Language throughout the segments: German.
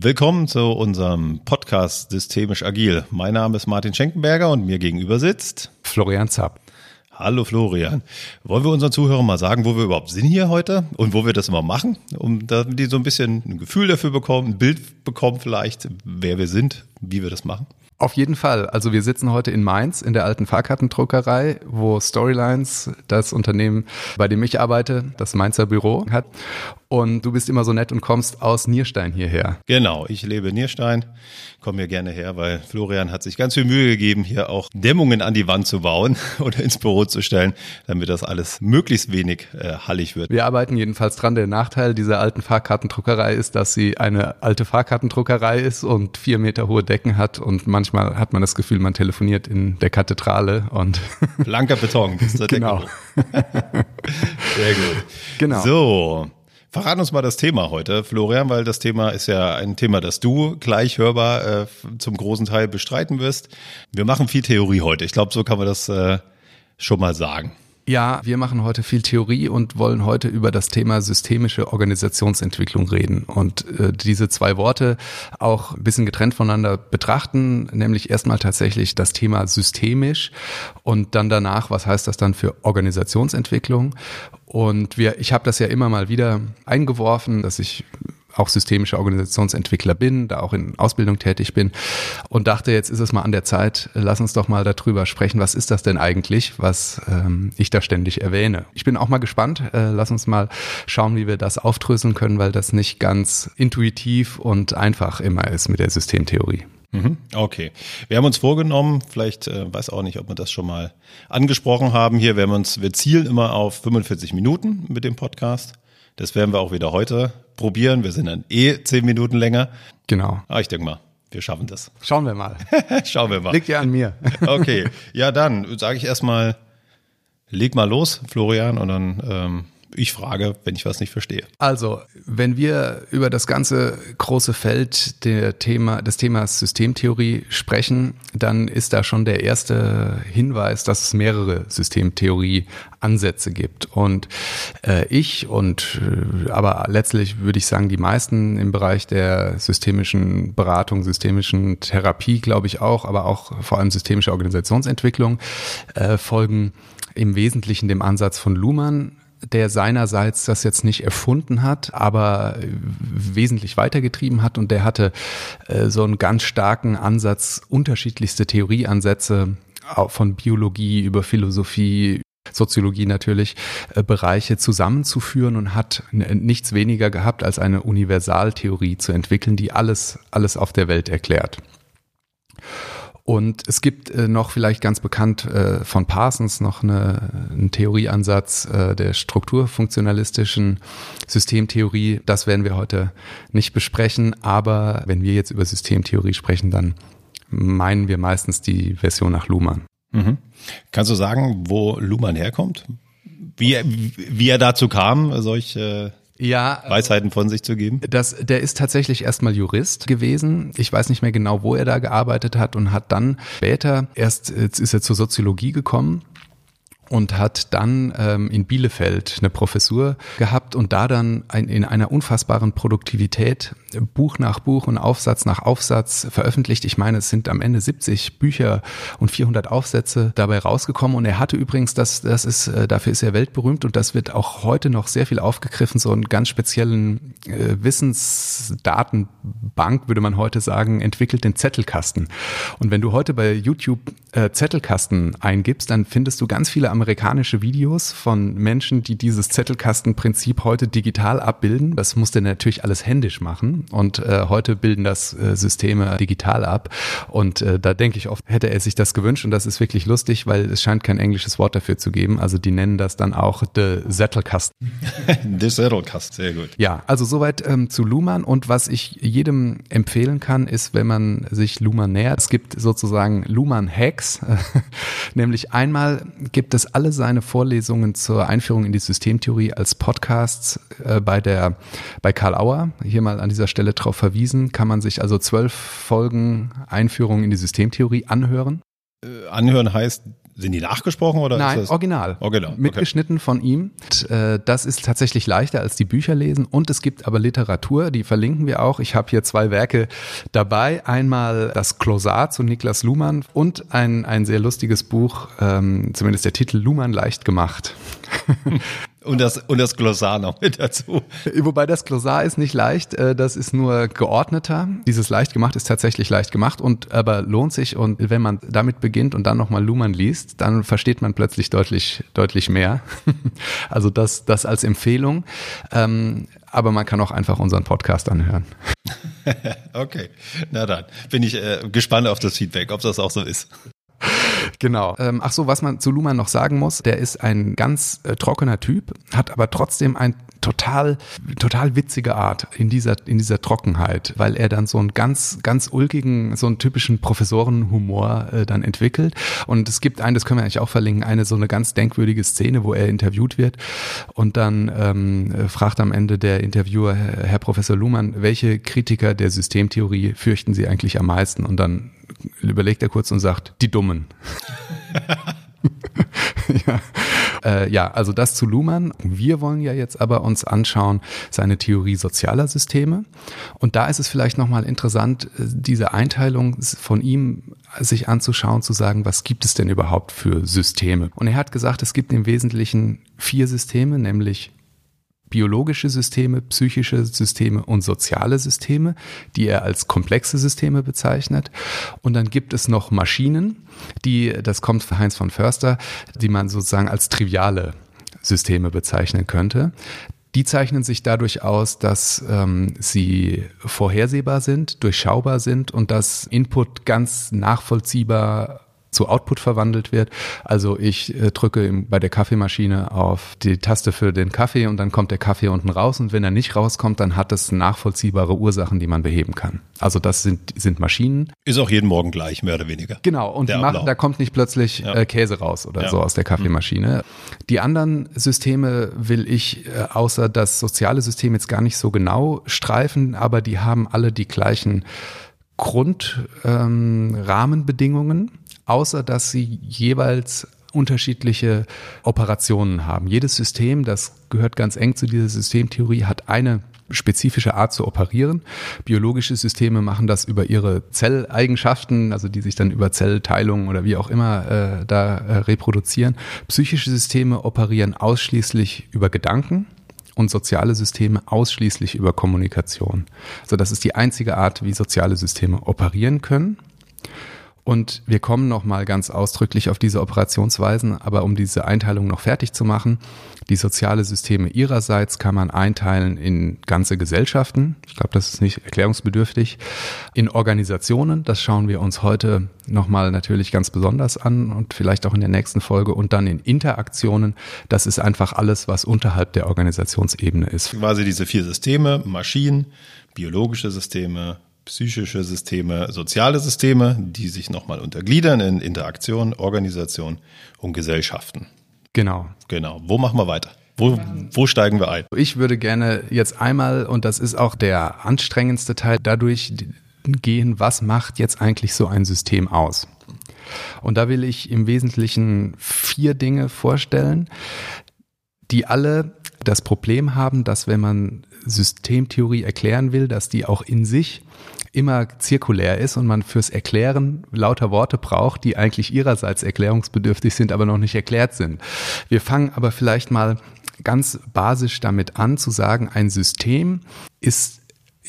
Willkommen zu unserem Podcast Systemisch Agil. Mein Name ist Martin Schenkenberger und mir gegenüber sitzt Florian Zapp. Hallo Florian. Wollen wir unseren Zuhörern mal sagen, wo wir überhaupt sind hier heute und wo wir das immer machen, um damit die so ein bisschen ein Gefühl dafür bekommen, ein Bild bekommen vielleicht, wer wir sind, wie wir das machen? Auf jeden Fall. Also wir sitzen heute in Mainz in der alten Fahrkartendruckerei, wo Storylines, das Unternehmen, bei dem ich arbeite, das Mainzer Büro hat. Und du bist immer so nett und kommst aus Nierstein hierher. Genau, ich lebe in Nierstein, komme hier gerne her, weil Florian hat sich ganz viel Mühe gegeben, hier auch Dämmungen an die Wand zu bauen oder ins Büro zu stellen, damit das alles möglichst wenig äh, hallig wird. Wir arbeiten jedenfalls dran. Der Nachteil dieser alten Fahrkartendruckerei ist, dass sie eine alte Fahrkartendruckerei ist und vier Meter hohe Decken hat und manchmal hat man das Gefühl, man telefoniert in der Kathedrale und blanker Beton bis zur genau. Sehr gut. Genau. So. Verrat uns mal das Thema heute, Florian, weil das Thema ist ja ein Thema, das du gleich hörbar äh, zum großen Teil bestreiten wirst. Wir machen viel Theorie heute. Ich glaube, so kann man das äh, schon mal sagen. Ja, wir machen heute viel Theorie und wollen heute über das Thema systemische Organisationsentwicklung reden und äh, diese zwei Worte auch ein bisschen getrennt voneinander betrachten, nämlich erstmal tatsächlich das Thema systemisch und dann danach, was heißt das dann für Organisationsentwicklung? Und wir, ich habe das ja immer mal wieder eingeworfen, dass ich auch systemischer Organisationsentwickler bin, da auch in Ausbildung tätig bin und dachte, jetzt ist es mal an der Zeit, lass uns doch mal darüber sprechen, was ist das denn eigentlich, was ähm, ich da ständig erwähne. Ich bin auch mal gespannt, äh, lass uns mal schauen, wie wir das aufdröseln können, weil das nicht ganz intuitiv und einfach immer ist mit der Systemtheorie. Mhm. Okay. Wir haben uns vorgenommen, vielleicht äh, weiß auch nicht, ob wir das schon mal angesprochen haben hier, wir haben uns, wir zielen immer auf 45 Minuten mit dem Podcast. Das werden wir auch wieder heute probieren. Wir sind dann eh zehn Minuten länger. Genau. Aber ich denke mal, wir schaffen das. Schauen wir mal. Schauen wir mal. Liegt ja an mir. okay. Ja, dann sage ich erstmal, leg mal los, Florian, und dann ähm, ich frage, wenn ich was nicht verstehe. Also, wenn wir über das ganze große Feld der Thema, des Themas Systemtheorie sprechen, dann ist da schon der erste Hinweis, dass es mehrere Systemtheorie-Ansätze gibt. Und äh, ich und äh, aber letztlich würde ich sagen, die meisten im Bereich der systemischen Beratung, systemischen Therapie, glaube ich auch, aber auch vor allem systemische Organisationsentwicklung, äh, folgen im Wesentlichen dem Ansatz von Luhmann der seinerseits das jetzt nicht erfunden hat, aber wesentlich weitergetrieben hat und der hatte äh, so einen ganz starken Ansatz, unterschiedlichste Theorieansätze von Biologie über Philosophie, Soziologie natürlich, äh, Bereiche zusammenzuführen und hat nichts weniger gehabt, als eine Universaltheorie zu entwickeln, die alles, alles auf der Welt erklärt. Und es gibt äh, noch vielleicht ganz bekannt äh, von Parsons noch eine, einen Theorieansatz äh, der strukturfunktionalistischen Systemtheorie. Das werden wir heute nicht besprechen, aber wenn wir jetzt über Systemtheorie sprechen, dann meinen wir meistens die Version nach Luhmann. Mhm. Kannst du sagen, wo Luhmann herkommt? Wie, wie er dazu kam, solche ja, Weisheiten von sich zu geben? Das, der ist tatsächlich erstmal Jurist gewesen. Ich weiß nicht mehr genau, wo er da gearbeitet hat und hat dann später erst jetzt ist er zur Soziologie gekommen und hat dann ähm, in Bielefeld eine Professur gehabt und da dann ein, in einer unfassbaren Produktivität Buch nach Buch und Aufsatz nach Aufsatz veröffentlicht. Ich meine, es sind am Ende 70 Bücher und 400 Aufsätze dabei rausgekommen und er hatte übrigens, das, das ist, äh, dafür ist er weltberühmt und das wird auch heute noch sehr viel aufgegriffen, so einen ganz speziellen äh, Wissensdatenbank, würde man heute sagen, entwickelt den Zettelkasten. Und wenn du heute bei YouTube äh, Zettelkasten eingibst, dann findest du ganz viele amerikanische Videos von Menschen, die dieses Zettelkastenprinzip heute digital abbilden. Das musste natürlich alles händisch machen und äh, heute bilden das äh, Systeme digital ab. Und äh, da denke ich oft, hätte er sich das gewünscht und das ist wirklich lustig, weil es scheint kein englisches Wort dafür zu geben. Also die nennen das dann auch the Zettelkasten. the Zettelkasten, sehr gut. Ja, also soweit ähm, zu Luhmann und was ich jedem empfehlen kann, ist, wenn man sich Luhmann nähert, es gibt sozusagen Luhmann-Hacks, nämlich einmal gibt es alle seine Vorlesungen zur Einführung in die Systemtheorie als Podcasts äh, bei der bei Karl Auer. Hier mal an dieser Stelle drauf verwiesen, kann man sich also zwölf Folgen Einführung in die Systemtheorie anhören. Äh, anhören heißt Sind die nachgesprochen oder? Nein, original. Original. Mitgeschnitten okay. von ihm. Und, äh, das ist tatsächlich leichter als die Bücher lesen. Und es gibt aber Literatur, die verlinken wir auch. Ich habe hier zwei Werke dabei. Einmal das Klosar zu Niklas Luhmann und ein, ein sehr lustiges Buch, ähm, zumindest der Titel Luhmann leicht gemacht. Und das, und das Glossar noch mit dazu. Wobei das Glossar ist nicht leicht, äh, das ist nur geordneter. Dieses leicht gemacht ist tatsächlich leicht gemacht und aber lohnt sich und wenn man damit beginnt und dann nochmal Luhmann liest, dann versteht man plötzlich deutlich, deutlich mehr. Also das, das als Empfehlung. Ähm, aber man kann auch einfach unseren Podcast anhören. okay, na dann bin ich äh, gespannt auf das Feedback, ob das auch so ist. Genau. Ähm, ach so, was man zu Luhmann noch sagen muss, der ist ein ganz äh, trockener Typ, hat aber trotzdem ein total, total witzige Art in dieser, in dieser Trockenheit, weil er dann so einen ganz, ganz ulkigen, so einen typischen Professorenhumor äh, dann entwickelt. Und es gibt einen, das können wir eigentlich auch verlinken, eine so eine ganz denkwürdige Szene, wo er interviewt wird und dann ähm, fragt am Ende der Interviewer, Herr Professor Luhmann, welche Kritiker der Systemtheorie fürchten Sie eigentlich am meisten? Und dann überlegt er kurz und sagt, die Dummen. ja. Äh, ja, also das zu Luhmann. Wir wollen ja jetzt aber uns anschauen seine Theorie sozialer Systeme. Und da ist es vielleicht nochmal interessant, äh, diese Einteilung von ihm sich anzuschauen, zu sagen, was gibt es denn überhaupt für Systeme? Und er hat gesagt, es gibt im Wesentlichen vier Systeme, nämlich biologische Systeme, psychische Systeme und soziale Systeme, die er als komplexe Systeme bezeichnet. Und dann gibt es noch Maschinen, die, das kommt für Heinz von Förster, die man sozusagen als triviale Systeme bezeichnen könnte. Die zeichnen sich dadurch aus, dass ähm, sie vorhersehbar sind, durchschaubar sind und dass Input ganz nachvollziehbar zu Output verwandelt wird. Also ich äh, drücke im, bei der Kaffeemaschine auf die Taste für den Kaffee und dann kommt der Kaffee unten raus und wenn er nicht rauskommt, dann hat es nachvollziehbare Ursachen, die man beheben kann. Also das sind, sind Maschinen. Ist auch jeden Morgen gleich, mehr oder weniger. Genau, und macht, da kommt nicht plötzlich ja. äh, Käse raus oder ja. so aus der Kaffeemaschine. Die anderen Systeme will ich, äh, außer das soziale System jetzt gar nicht so genau streifen, aber die haben alle die gleichen Grundrahmenbedingungen. Ähm, außer dass sie jeweils unterschiedliche Operationen haben. Jedes System, das gehört ganz eng zu dieser Systemtheorie, hat eine spezifische Art zu operieren. Biologische Systeme machen das über ihre Zelleigenschaften, also die sich dann über Zellteilung oder wie auch immer äh, da äh, reproduzieren. Psychische Systeme operieren ausschließlich über Gedanken und soziale Systeme ausschließlich über Kommunikation. Also das ist die einzige Art, wie soziale Systeme operieren können. Und wir kommen nochmal ganz ausdrücklich auf diese Operationsweisen, aber um diese Einteilung noch fertig zu machen, die soziale Systeme ihrerseits kann man einteilen in ganze Gesellschaften. Ich glaube, das ist nicht erklärungsbedürftig. In Organisationen, das schauen wir uns heute nochmal natürlich ganz besonders an und vielleicht auch in der nächsten Folge. Und dann in Interaktionen, das ist einfach alles, was unterhalb der Organisationsebene ist. Quasi diese vier Systeme, Maschinen, biologische Systeme, psychische Systeme, soziale Systeme, die sich nochmal untergliedern in Interaktion, Organisation und Gesellschaften. Genau. Genau. Wo machen wir weiter? Wo, wo steigen wir ein? Ich würde gerne jetzt einmal, und das ist auch der anstrengendste Teil, dadurch gehen, was macht jetzt eigentlich so ein System aus? Und da will ich im Wesentlichen vier Dinge vorstellen, die alle das Problem haben, dass wenn man Systemtheorie erklären will, dass die auch in sich immer zirkulär ist und man fürs Erklären lauter Worte braucht, die eigentlich ihrerseits erklärungsbedürftig sind, aber noch nicht erklärt sind. Wir fangen aber vielleicht mal ganz basisch damit an zu sagen, ein System ist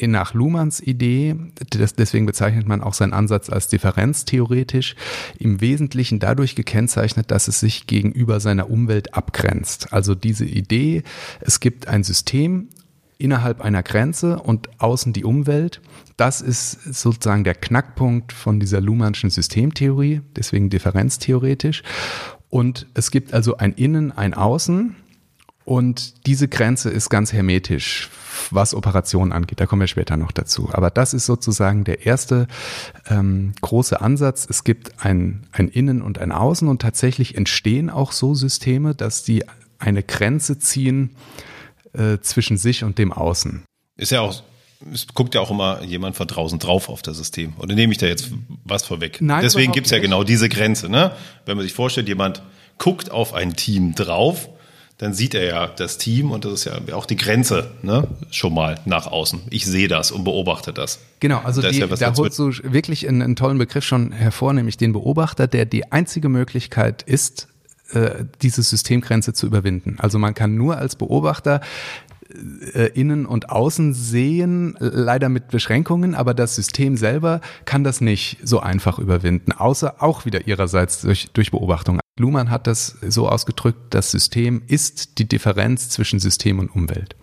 nach Luhmanns Idee, deswegen bezeichnet man auch seinen Ansatz als differenztheoretisch, im Wesentlichen dadurch gekennzeichnet, dass es sich gegenüber seiner Umwelt abgrenzt. Also diese Idee, es gibt ein System innerhalb einer Grenze und außen die Umwelt. Das ist sozusagen der Knackpunkt von dieser Luhmannschen Systemtheorie, deswegen differenztheoretisch. Und es gibt also ein Innen, ein Außen. Und diese Grenze ist ganz hermetisch, was Operationen angeht. Da kommen wir später noch dazu. Aber das ist sozusagen der erste ähm, große Ansatz. Es gibt ein, ein Innen und ein Außen und tatsächlich entstehen auch so Systeme, dass die eine Grenze ziehen, äh, zwischen sich und dem Außen. Ist ja auch es guckt ja auch immer jemand von draußen drauf auf das System. Oder nehme ich da jetzt was vorweg? Nein, Deswegen überhaupt gibt's ja genau diese Grenze. Ne? Wenn man sich vorstellt, jemand guckt auf ein Team drauf, dann sieht er ja das Team und das ist ja auch die Grenze ne? schon mal nach außen. Ich sehe das und beobachte das. Genau, also Da die, ja da holst du wirklich einen, einen tollen Begriff schon hervor, nämlich den Beobachter, der die einzige Möglichkeit ist, äh, diese Systemgrenze zu überwinden. Also man kann nur als Beobachter äh, innen und außen sehen, leider mit Beschränkungen, aber das System selber kann das nicht so einfach überwinden, außer auch wieder ihrerseits durch, durch Beobachtung. Luhmann hat das so ausgedrückt, das System ist die Differenz zwischen System und Umwelt.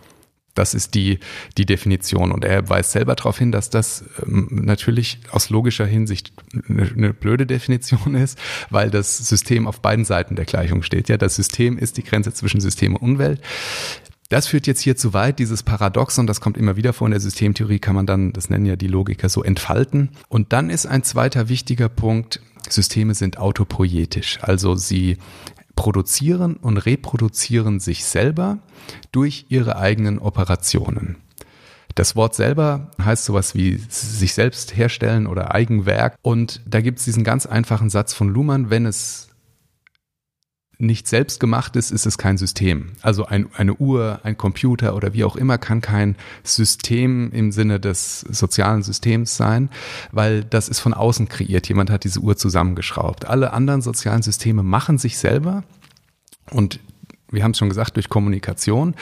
Das ist die, die Definition. Und er weist selber darauf hin, dass das ähm, natürlich aus logischer Hinsicht eine, eine blöde Definition ist, weil das System auf beiden Seiten der Gleichung steht. Ja, das System ist die Grenze zwischen System und Umwelt. Das führt jetzt hier zu weit, dieses Paradoxon, das kommt immer wieder vor in der Systemtheorie, kann man dann, das nennen ja die Logiker, so entfalten. Und dann ist ein zweiter wichtiger Punkt, Systeme sind autopoietisch, also sie produzieren und reproduzieren sich selber durch ihre eigenen Operationen. Das Wort selber heißt sowas wie sich selbst herstellen oder Eigenwerk. Und da gibt es diesen ganz einfachen Satz von Luhmann, wenn es nicht selbst gemacht ist, ist es kein System. Also ein, eine Uhr, ein Computer oder wie auch immer kann kein System im Sinne des sozialen Systems sein, weil das ist von außen kreiert. Jemand hat diese Uhr zusammengeschraubt. Alle anderen sozialen Systeme machen sich selber und wir haben es schon gesagt, durch Kommunikation.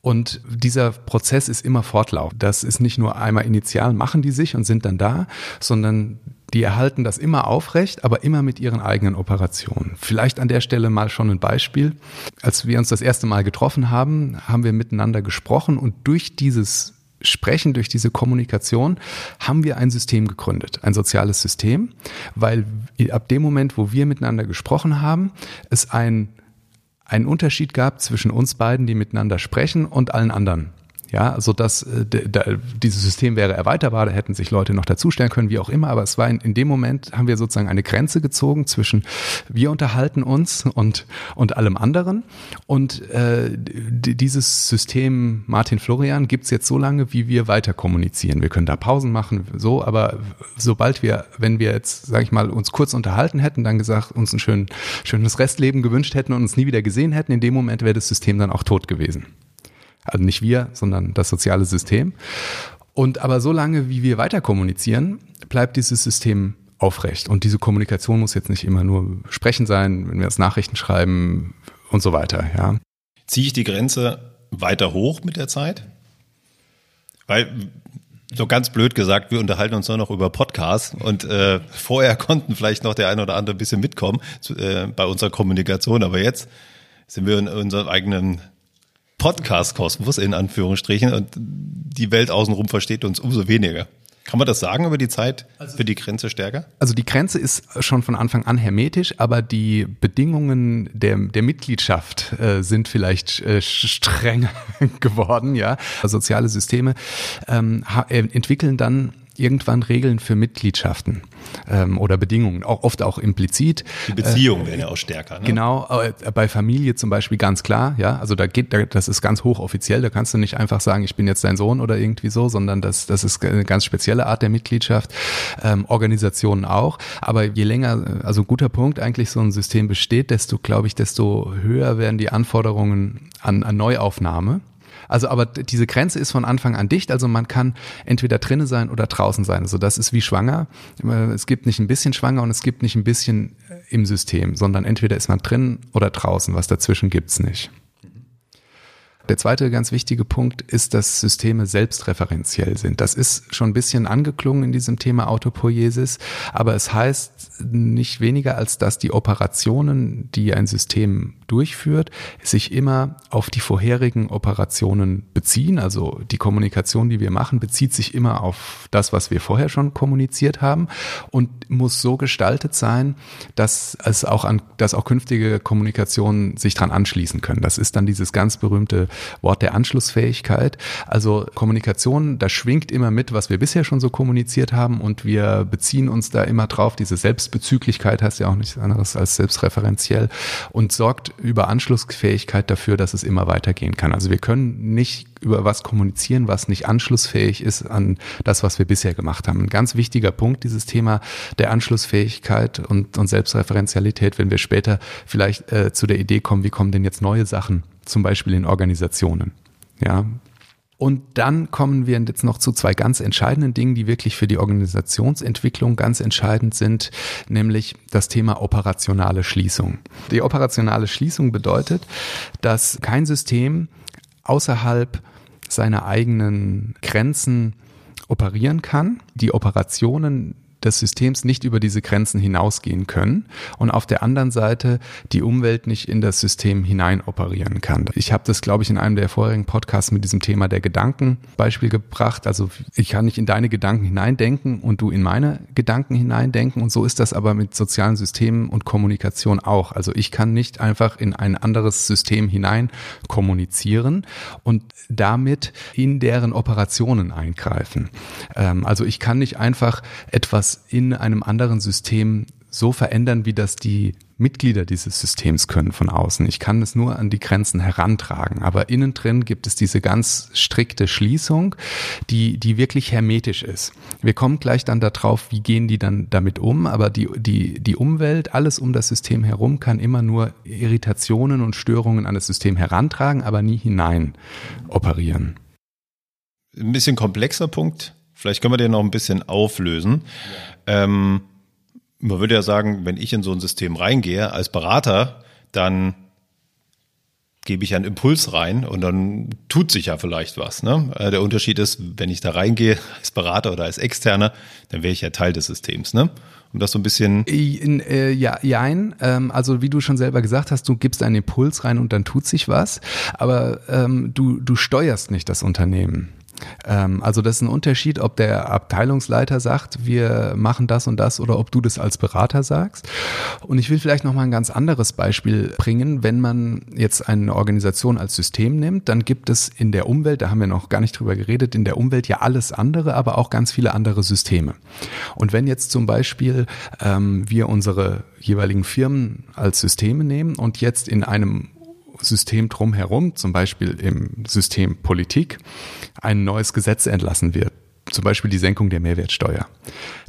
Und dieser Prozess ist immer fortlaufend. Das ist nicht nur einmal initial, machen die sich und sind dann da, sondern die erhalten das immer aufrecht, aber immer mit ihren eigenen Operationen. Vielleicht an der Stelle mal schon ein Beispiel. Als wir uns das erste Mal getroffen haben, haben wir miteinander gesprochen und durch dieses Sprechen, durch diese Kommunikation haben wir ein System gegründet, ein soziales System, weil ab dem Moment, wo wir miteinander gesprochen haben, es ein einen Unterschied gab zwischen uns beiden, die miteinander sprechen, und allen anderen. Ja, also das, äh, da, dieses System wäre erweiterbar, da hätten sich Leute noch dazustellen können, wie auch immer, aber es war in, in dem Moment haben wir sozusagen eine Grenze gezogen zwischen wir unterhalten uns und, und allem anderen. Und äh, die- dieses System Martin Florian gibt's jetzt so lange, wie wir weiter kommunizieren. Wir können da Pausen machen, so, aber sobald wir, wenn wir jetzt, sage ich mal, uns kurz unterhalten hätten, dann gesagt, uns ein schön, schönes Restleben gewünscht hätten und uns nie wieder gesehen hätten, in dem Moment wäre das System dann auch tot gewesen. Also nicht wir, sondern das soziale System. Und aber so lange, wie wir weiter kommunizieren, bleibt dieses System aufrecht. Und diese Kommunikation muss jetzt nicht immer nur sprechen sein, wenn wir jetzt Nachrichten schreiben und so weiter, ja. Ziehe ich die Grenze weiter hoch mit der Zeit? Weil, so ganz blöd gesagt, wir unterhalten uns nur noch über Podcasts und äh, vorher konnten vielleicht noch der eine oder andere ein bisschen mitkommen äh, bei unserer Kommunikation, aber jetzt sind wir in unserem eigenen Podcast-Kosmos in Anführungsstrichen und die Welt außenrum versteht uns umso weniger. Kann man das sagen über die Zeit für die Grenze stärker? Also die Grenze ist schon von Anfang an hermetisch, aber die Bedingungen der, der Mitgliedschaft äh, sind vielleicht äh, strenger geworden, ja. Soziale Systeme ähm, äh, entwickeln dann irgendwann Regeln für Mitgliedschaften ähm, oder Bedingungen, auch oft auch implizit. Die Beziehungen werden ja auch stärker. Ne? Genau, äh, bei Familie zum Beispiel ganz klar, ja, also da geht, da, das ist ganz hochoffiziell, da kannst du nicht einfach sagen, ich bin jetzt dein Sohn oder irgendwie so, sondern das, das ist eine ganz spezielle Art der Mitgliedschaft, ähm, Organisationen auch, aber je länger, also guter Punkt, eigentlich so ein System besteht, desto, glaube ich, desto höher werden die Anforderungen an, an Neuaufnahme. Also, aber diese Grenze ist von Anfang an dicht. Also man kann entweder drinnen sein oder draußen sein. Also das ist wie schwanger. Es gibt nicht ein bisschen schwanger und es gibt nicht ein bisschen äh, im System, sondern entweder ist man drin oder draußen. Was dazwischen gibt's nicht. Der zweite ganz wichtige Punkt ist, dass Systeme selbstreferenziell sind. Das ist schon ein bisschen angeklungen in diesem Thema Autopoiesis, aber es heißt nicht weniger, als dass die Operationen, die ein System durchführt, sich immer auf die vorherigen Operationen beziehen. Also die Kommunikation, die wir machen, bezieht sich immer auf das, was wir vorher schon kommuniziert haben und muss so gestaltet sein, dass es auch an, dass auch künftige Kommunikationen sich dran anschließen können. Das ist dann dieses ganz berühmte Wort der Anschlussfähigkeit. Also Kommunikation, da schwingt immer mit, was wir bisher schon so kommuniziert haben und wir beziehen uns da immer drauf. Diese Selbstbezüglichkeit heißt ja auch nichts anderes als selbstreferenziell und sorgt über Anschlussfähigkeit dafür, dass es immer weitergehen kann. Also wir können nicht über was kommunizieren, was nicht anschlussfähig ist an das, was wir bisher gemacht haben. Ein ganz wichtiger Punkt, dieses Thema der Anschlussfähigkeit und, und Selbstreferenzialität, wenn wir später vielleicht äh, zu der Idee kommen, wie kommen denn jetzt neue Sachen, zum Beispiel in Organisationen. Ja, und dann kommen wir jetzt noch zu zwei ganz entscheidenden Dingen, die wirklich für die Organisationsentwicklung ganz entscheidend sind, nämlich das Thema operationale Schließung. Die operationale Schließung bedeutet, dass kein System außerhalb seiner eigenen Grenzen operieren kann. Die Operationen des Systems nicht über diese Grenzen hinausgehen können und auf der anderen Seite die Umwelt nicht in das System hinein operieren kann. Ich habe das, glaube ich, in einem der vorherigen Podcasts mit diesem Thema der Gedanken Beispiel gebracht. Also ich kann nicht in deine Gedanken hineindenken und du in meine Gedanken hineindenken und so ist das aber mit sozialen Systemen und Kommunikation auch. Also ich kann nicht einfach in ein anderes System hinein kommunizieren und damit in deren Operationen eingreifen. Ähm, also ich kann nicht einfach etwas in einem anderen System so verändern, wie das die Mitglieder dieses Systems können von außen. Ich kann es nur an die Grenzen herantragen. Aber innen drin gibt es diese ganz strikte Schließung, die, die wirklich hermetisch ist. Wir kommen gleich dann darauf, wie gehen die dann damit um. Aber die, die, die Umwelt, alles um das System herum, kann immer nur Irritationen und Störungen an das System herantragen, aber nie hinein operieren. Ein bisschen komplexer Punkt Vielleicht können wir den noch ein bisschen auflösen. Ja. Ähm, man würde ja sagen, wenn ich in so ein System reingehe als Berater, dann gebe ich einen Impuls rein und dann tut sich ja vielleicht was. Ne? Äh, der Unterschied ist, wenn ich da reingehe als Berater oder als Externer, dann wäre ich ja Teil des Systems. Ne? Um das so ein bisschen. In, äh, ja, jein. Ähm, also wie du schon selber gesagt hast, du gibst einen Impuls rein und dann tut sich was. Aber ähm, du, du steuerst nicht das Unternehmen. Ähm, also das ist ein Unterschied, ob der Abteilungsleiter sagt, wir machen das und das oder ob du das als Berater sagst. Und ich will vielleicht noch mal ein ganz anderes Beispiel bringen. Wenn man jetzt eine Organisation als System nimmt, dann gibt es in der Umwelt, da haben wir noch gar nicht drüber geredet, in der Umwelt ja alles andere, aber auch ganz viele andere Systeme. Und wenn jetzt zum Beispiel ähm, wir unsere jeweiligen Firmen als Systeme nehmen und jetzt in einem System drumherum, zum Beispiel im System Politik, ein neues Gesetz entlassen wird, zum Beispiel die Senkung der Mehrwertsteuer,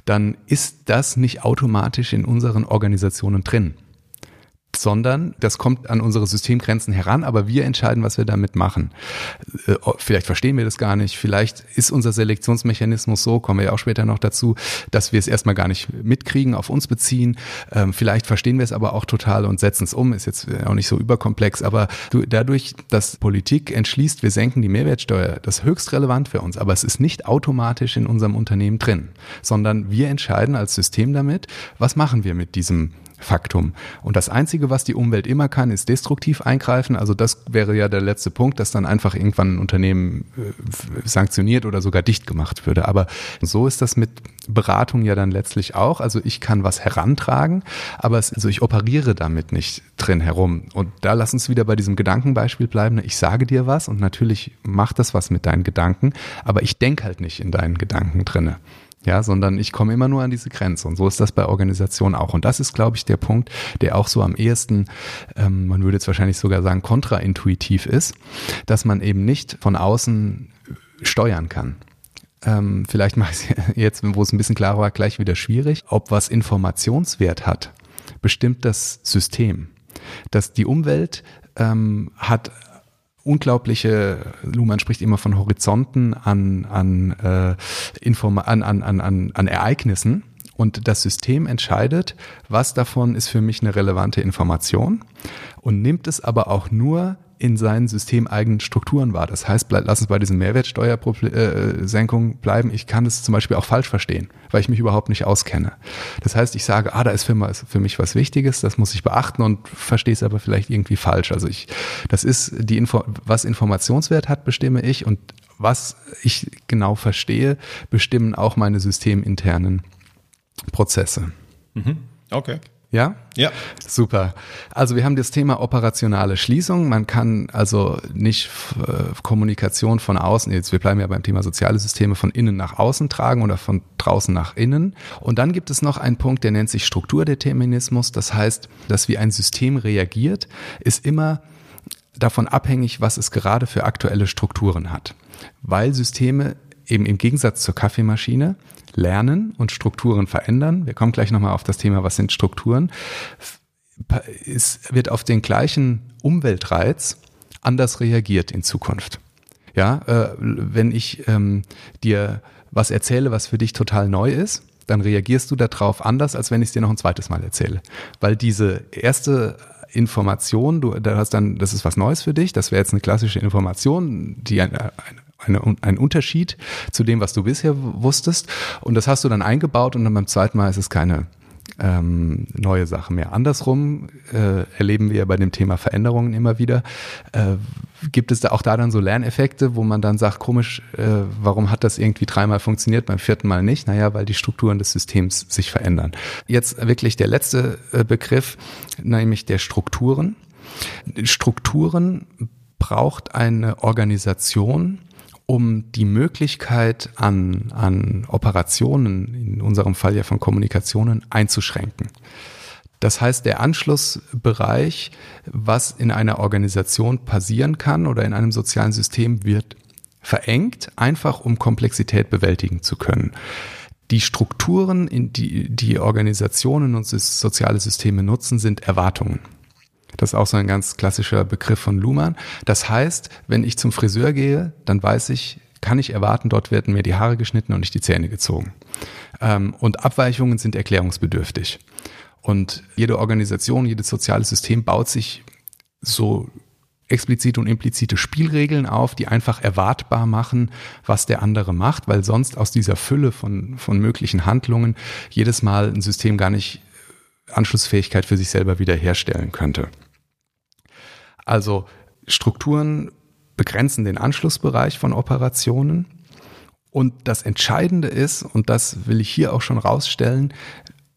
dann ist das nicht automatisch in unseren Organisationen drin sondern das kommt an unsere Systemgrenzen heran, aber wir entscheiden, was wir damit machen. Äh, vielleicht verstehen wir das gar nicht, vielleicht ist unser Selektionsmechanismus so, kommen wir ja auch später noch dazu, dass wir es erstmal gar nicht mitkriegen, auf uns beziehen. Ähm, vielleicht verstehen wir es aber auch total und setzen es um, ist jetzt auch nicht so überkomplex, aber dadurch, dass Politik entschließt, wir senken die Mehrwertsteuer, das ist höchst relevant für uns, aber es ist nicht automatisch in unserem Unternehmen drin, sondern wir entscheiden als System damit, was machen wir mit diesem Faktum. Und das Einzige, was die Umwelt immer kann, ist destruktiv eingreifen. Also das wäre ja der letzte Punkt, dass dann einfach irgendwann ein Unternehmen äh, sanktioniert oder sogar dicht gemacht würde. Aber so ist das mit Beratung ja dann letztlich auch. Also ich kann was herantragen, aber es, also ich operiere damit nicht drin herum. Und da lass uns wieder bei diesem Gedankenbeispiel bleiben. Ich sage dir was und natürlich macht das was mit deinen Gedanken, aber ich denke halt nicht in deinen Gedanken drinne ja, sondern ich komme immer nur an diese Grenze. Und so ist das bei Organisationen auch. Und das ist, glaube ich, der Punkt, der auch so am ehesten, ähm, man würde jetzt wahrscheinlich sogar sagen, kontraintuitiv ist, dass man eben nicht von außen steuern kann. Ähm, vielleicht mache ich es jetzt, wo es ein bisschen klarer war, gleich wieder schwierig. Ob was Informationswert hat, bestimmt das System. Dass die Umwelt ähm, hat unglaubliche, Luhmann spricht immer von Horizonten an, an, äh, Informa an, an, an, an, an Ereignissen. Und das System entscheidet, was davon ist für mich eine relevante Information und nimmt es aber auch nur in seinen systemeigenen Strukturen war. Das heißt, lass uns bei diesem Mehrwertsteuersenkung äh, bleiben. Ich kann es zum Beispiel auch falsch verstehen, weil ich mich überhaupt nicht auskenne. Das heißt, ich sage, ah, da ist für, für mich was Wichtiges, das muss ich beachten und verstehe es aber vielleicht irgendwie falsch. Also ich, das ist die Info, was Informationswert hat, bestimme ich und was ich genau verstehe, bestimmen auch meine systeminternen Prozesse. Mhm. Okay. Ja? Ja. Super. Also wir haben das Thema operationale Schließung. Man kann also nicht äh, Kommunikation von außen, jetzt wir bleiben ja beim Thema soziale Systeme, von innen nach außen tragen oder von draußen nach innen. Und dann gibt es noch einen Punkt, der nennt sich Strukturdeterminismus. Das heißt, dass wie ein System reagiert, ist immer davon abhängig, was es gerade für aktuelle Strukturen hat. Weil Systeme eben im Gegensatz zur Kaffeemaschine lernen und Strukturen verändern. Wir kommen gleich nochmal auf das Thema, was sind Strukturen. Es wird auf den gleichen Umweltreiz anders reagiert in Zukunft. Ja, äh, wenn ich ähm, dir was erzähle, was für dich total neu ist, dann reagierst du darauf anders, als wenn ich es dir noch ein zweites Mal erzähle. Weil diese erste Information, du da hast dann, das ist was Neues für dich, das wäre jetzt eine klassische Information, die eine, eine, ein Unterschied zu dem, was du bisher wusstest. Und das hast du dann eingebaut und dann beim zweiten Mal ist es keine ähm, neue Sache mehr. Andersrum äh, erleben wir bei dem Thema Veränderungen immer wieder. Äh, gibt es da auch da dann so Lerneffekte, wo man dann sagt, komisch, äh, warum hat das irgendwie dreimal funktioniert, beim vierten Mal nicht? Naja, weil die Strukturen des Systems sich verändern. Jetzt wirklich der letzte äh, Begriff, nämlich der Strukturen. Strukturen braucht eine Organisation, um die Möglichkeit an, an Operationen, in unserem Fall ja von Kommunikationen, einzuschränken. Das heißt, der Anschlussbereich, was in einer Organisation passieren kann oder in einem sozialen System, wird verengt, einfach um Komplexität bewältigen zu können. Die Strukturen, in die die Organisationen und soziale Systeme nutzen, sind Erwartungen. Das ist auch so ein ganz klassischer Begriff von Luhmann. Das heißt, wenn ich zum Friseur gehe, dann weiß ich, kann ich erwarten, dort werden mir die Haare geschnitten und nicht die Zähne gezogen. Ähm, und Abweichungen sind erklärungsbedürftig. Und jede Organisation, jedes soziale System baut sich so explizite und implizite Spielregeln auf, die einfach erwartbar machen, was der andere macht, weil sonst aus dieser Fülle von, von möglichen Handlungen jedes Mal ein System gar nicht Anschlussfähigkeit für sich selber wiederherstellen könnte. Also Strukturen begrenzen den Anschlussbereich von Operationen. Und das Entscheidende ist, und das will ich hier auch schon rausstellen,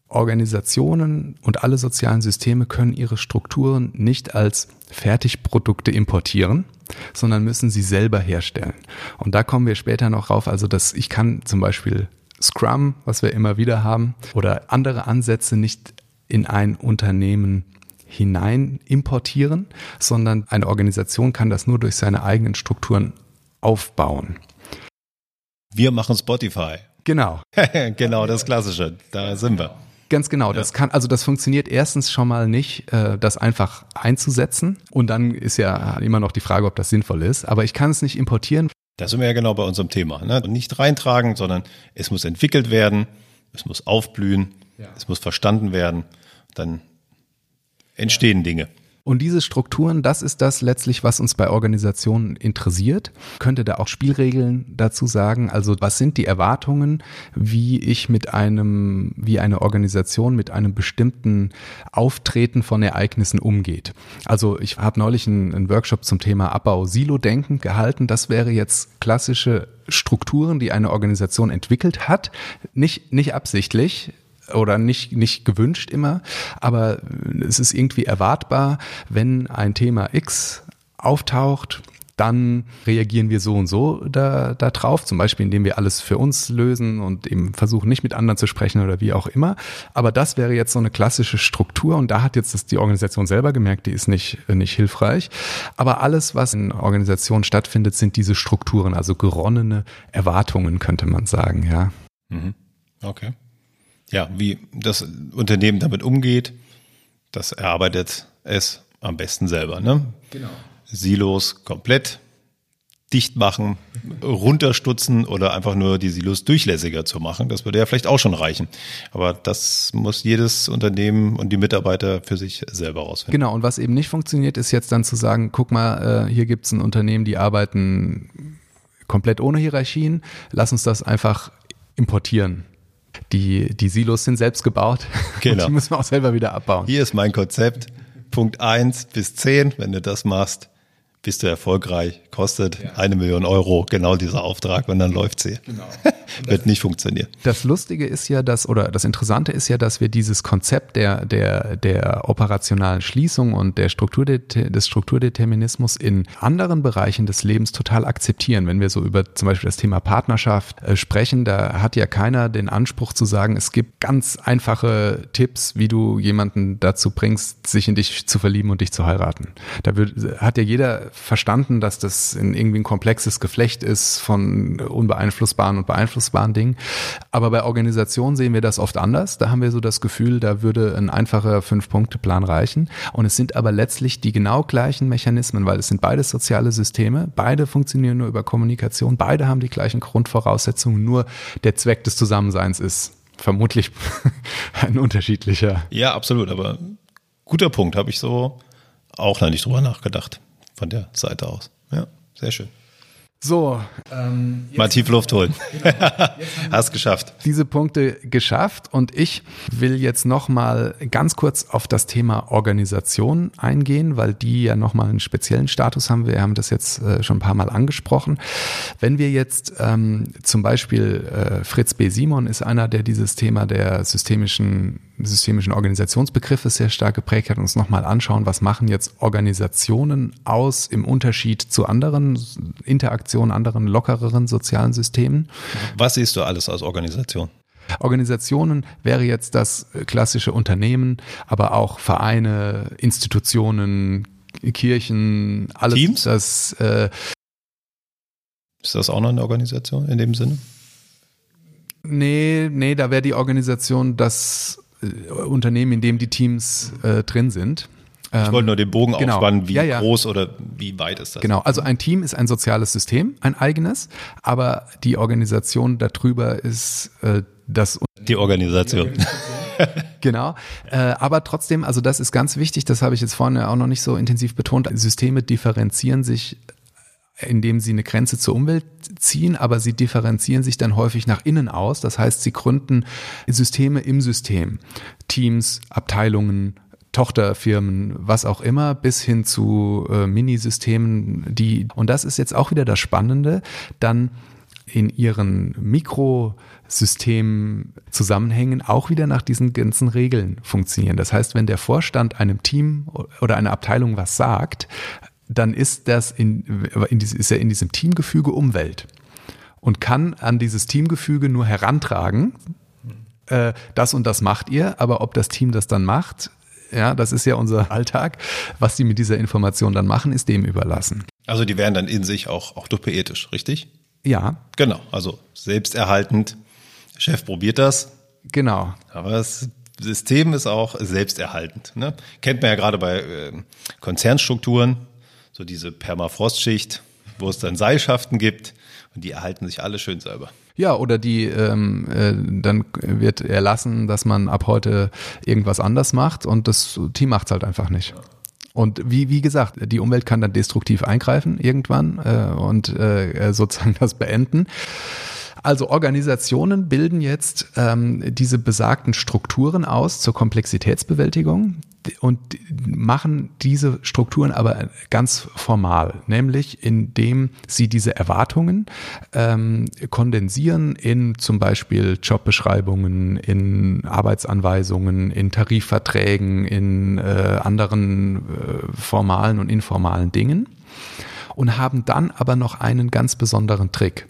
Organisationen und alle sozialen Systeme können ihre Strukturen nicht als Fertigprodukte importieren, sondern müssen sie selber herstellen. Und da kommen wir später noch rauf. Also, dass ich kann zum Beispiel Scrum, was wir immer wieder haben, oder andere Ansätze nicht in ein Unternehmen hinein importieren, sondern eine Organisation kann das nur durch seine eigenen Strukturen aufbauen. Wir machen Spotify. Genau. genau, das Klassische. Da sind wir. Ganz genau. Das kann, also das funktioniert erstens schon mal nicht, äh, das einfach einzusetzen. Und dann ist ja immer noch die Frage, ob das sinnvoll ist. Aber ich kann es nicht importieren. Da sind wir ja genau bei unserem Thema. Ne? Nicht reintragen, sondern es muss entwickelt werden, es muss aufblühen, ja. es muss verstanden werden. Dann entstehen Dinge. Und diese Strukturen, das ist das letztlich, was uns bei Organisationen interessiert. Könnte da auch Spielregeln dazu sagen? Also was sind die Erwartungen, wie ich mit einem, wie eine Organisation mit einem bestimmten Auftreten von Ereignissen umgeht? Also ich habe neulich einen, einen Workshop zum Thema Abbau-Silo-Denken gehalten. Das wäre jetzt klassische Strukturen, die eine Organisation entwickelt hat. Nicht, nicht absichtlich, oder nicht, nicht gewünscht immer, aber es ist irgendwie erwartbar, wenn ein Thema X auftaucht, dann reagieren wir so und so da, da drauf, zum Beispiel indem wir alles für uns lösen und eben versuchen nicht mit anderen zu sprechen oder wie auch immer. Aber das wäre jetzt so eine klassische Struktur und da hat jetzt das die Organisation selber gemerkt, die ist nicht, nicht hilfreich. Aber alles, was in Organisationen stattfindet, sind diese Strukturen, also geronnene Erwartungen, könnte man sagen, ja. Mhm. Okay ja, wie das Unternehmen damit umgeht, das erarbeitet es am besten selber. Ne? Genau. Silos komplett dicht machen, runterstutzen oder einfach nur die Silos durchlässiger zu machen. Das würde ja vielleicht auch schon reichen. Aber das muss jedes Unternehmen und die Mitarbeiter für sich selber rausfinden. Genau, und was eben nicht funktioniert, ist jetzt dann zu sagen, guck mal, äh, hier gibt's ein Unternehmen, die arbeiten komplett ohne Hierarchien, lass uns das einfach importieren die, die Silos sind selbst gebaut genau. und die müssen wir auch selber wieder abbauen. Hier ist mein Konzept. Punkt eins bis zehn. Wenn du das machst, bist du erfolgreich. Kostet ja. eine Million Euro, genau dieser Auftrag und dann läuft sie. Genau. wird nicht funktionieren. Das Lustige ist ja, dass, oder das Interessante ist ja, dass wir dieses Konzept der, der, der operationalen Schließung und der Struktur des Strukturdeterminismus in anderen Bereichen des Lebens total akzeptieren. Wenn wir so über zum Beispiel das Thema Partnerschaft äh, sprechen, da hat ja keiner den Anspruch zu sagen, es gibt ganz einfache Tipps, wie du jemanden dazu bringst, sich in dich zu verlieben und dich zu heiraten. Da wird, hat ja jeder verstanden, dass das in irgendwie ein komplexes Geflecht ist von unbeeinflussbaren und beeinflussbaren Dingen. Aber bei Organisationen sehen wir das oft anders. Da haben wir so das Gefühl, da würde ein einfacher Fünf-Punkte-Plan reichen. Und es sind aber letztlich die genau gleichen Mechanismen, weil es sind beides soziale Systeme. Beide funktionieren nur über Kommunikation. Beide haben die gleichen Grundvoraussetzungen. Nur der Zweck des Zusammenseins ist vermutlich ein unterschiedlicher. Ja, absolut. Aber guter Punkt. Habe ich so auch noch nicht drüber nachgedacht. Von der Seite aus. Ja, sehr schön. So, ähm, mal tief Luft holen. Genau. Hast geschafft. Diese Punkte geschafft und ich will jetzt noch mal ganz kurz auf das Thema Organisation eingehen, weil die ja noch mal einen speziellen Status haben. Wir haben das jetzt äh, schon ein paar Mal angesprochen. Wenn wir jetzt ähm, zum Beispiel äh, Fritz B. Simon ist einer, der dieses Thema der systemischen systemischen Organisationsbegriffe sehr stark geprägt hat, uns nochmal anschauen, was machen jetzt Organisationen aus im Unterschied zu anderen Interaktionen, anderen lockereren sozialen Systemen. Was siehst du alles als Organisation? Organisationen wäre jetzt das klassische Unternehmen, aber auch Vereine, Institutionen, Kirchen, alles Teams? das. Äh, ist das auch noch eine Organisation in dem Sinne? Nee, nee, da wäre die Organisation das Unternehmen, in dem die Teams äh, drin sind. Ich wollte nur den Bogen genau. aufspannen, wie Ja, ja. groß oder wie weit ist das? Genau, also ein Team ist ein soziales System, ein eigenes, aber die Organisation darüber ist äh, das Die Organisation. Genau, äh, aber trotzdem, also das ist ganz wichtig, das habe ich jetzt vorne auch noch nicht so intensiv betont. Systeme differenzieren sich, indem sie eine Grenze zur Umwelt ziehen, aber sie differenzieren sich dann häufig nach innen aus. Das heißt, sie gründen Systeme im System, Teams, Abteilungen, Tochterfirmen, was auch immer, bis hin zu äh, Minisystemen, die, und das ist jetzt auch wieder das Spannende, dann in ihren Mikrosystemzusammenhängen auch wieder nach diesen ganzen Regeln funktionieren. Das heißt, wenn der Vorstand einem Team oder einer Abteilung was sagt, dann ist das in, in, ist er in diesem Teamgefüge Umwelt und kann an dieses Teamgefüge nur herantragen, äh, das und das macht ihr, aber ob das Team das dann macht, ja, das ist ja unser Alltag. Was die mit dieser Information dann machen, ist dem überlassen. Also die wären dann in sich auch, auch poetisch, richtig? Ja, Genau, also selbsterhaltend. Der Chef probiert das, genau. aber das System ist auch selbsterhaltend. Ne? Kennt man ja gerade bei äh, Konzernstrukturen, so diese Permafrostschicht, wo es dann Seilschaften gibt und die erhalten sich alle schön selber. Ja, oder die, ähm, äh, dann wird erlassen, dass man ab heute irgendwas anders macht und das Team macht's halt einfach nicht. Und wie, wie gesagt, die Umwelt kann dann destruktiv eingreifen irgendwann äh, und äh, sozusagen das beenden. Also Organisationen bilden jetzt ähm, diese besagten Strukturen aus zur Komplexitätsbewältigung und machen diese Strukturen aber ganz formal, nämlich indem sie diese Erwartungen ähm, kondensieren in zum Beispiel Jobbeschreibungen, in Arbeitsanweisungen, in Tarifverträgen, in äh, anderen äh, formalen und informalen Dingen und haben dann aber noch einen ganz besonderen Trick,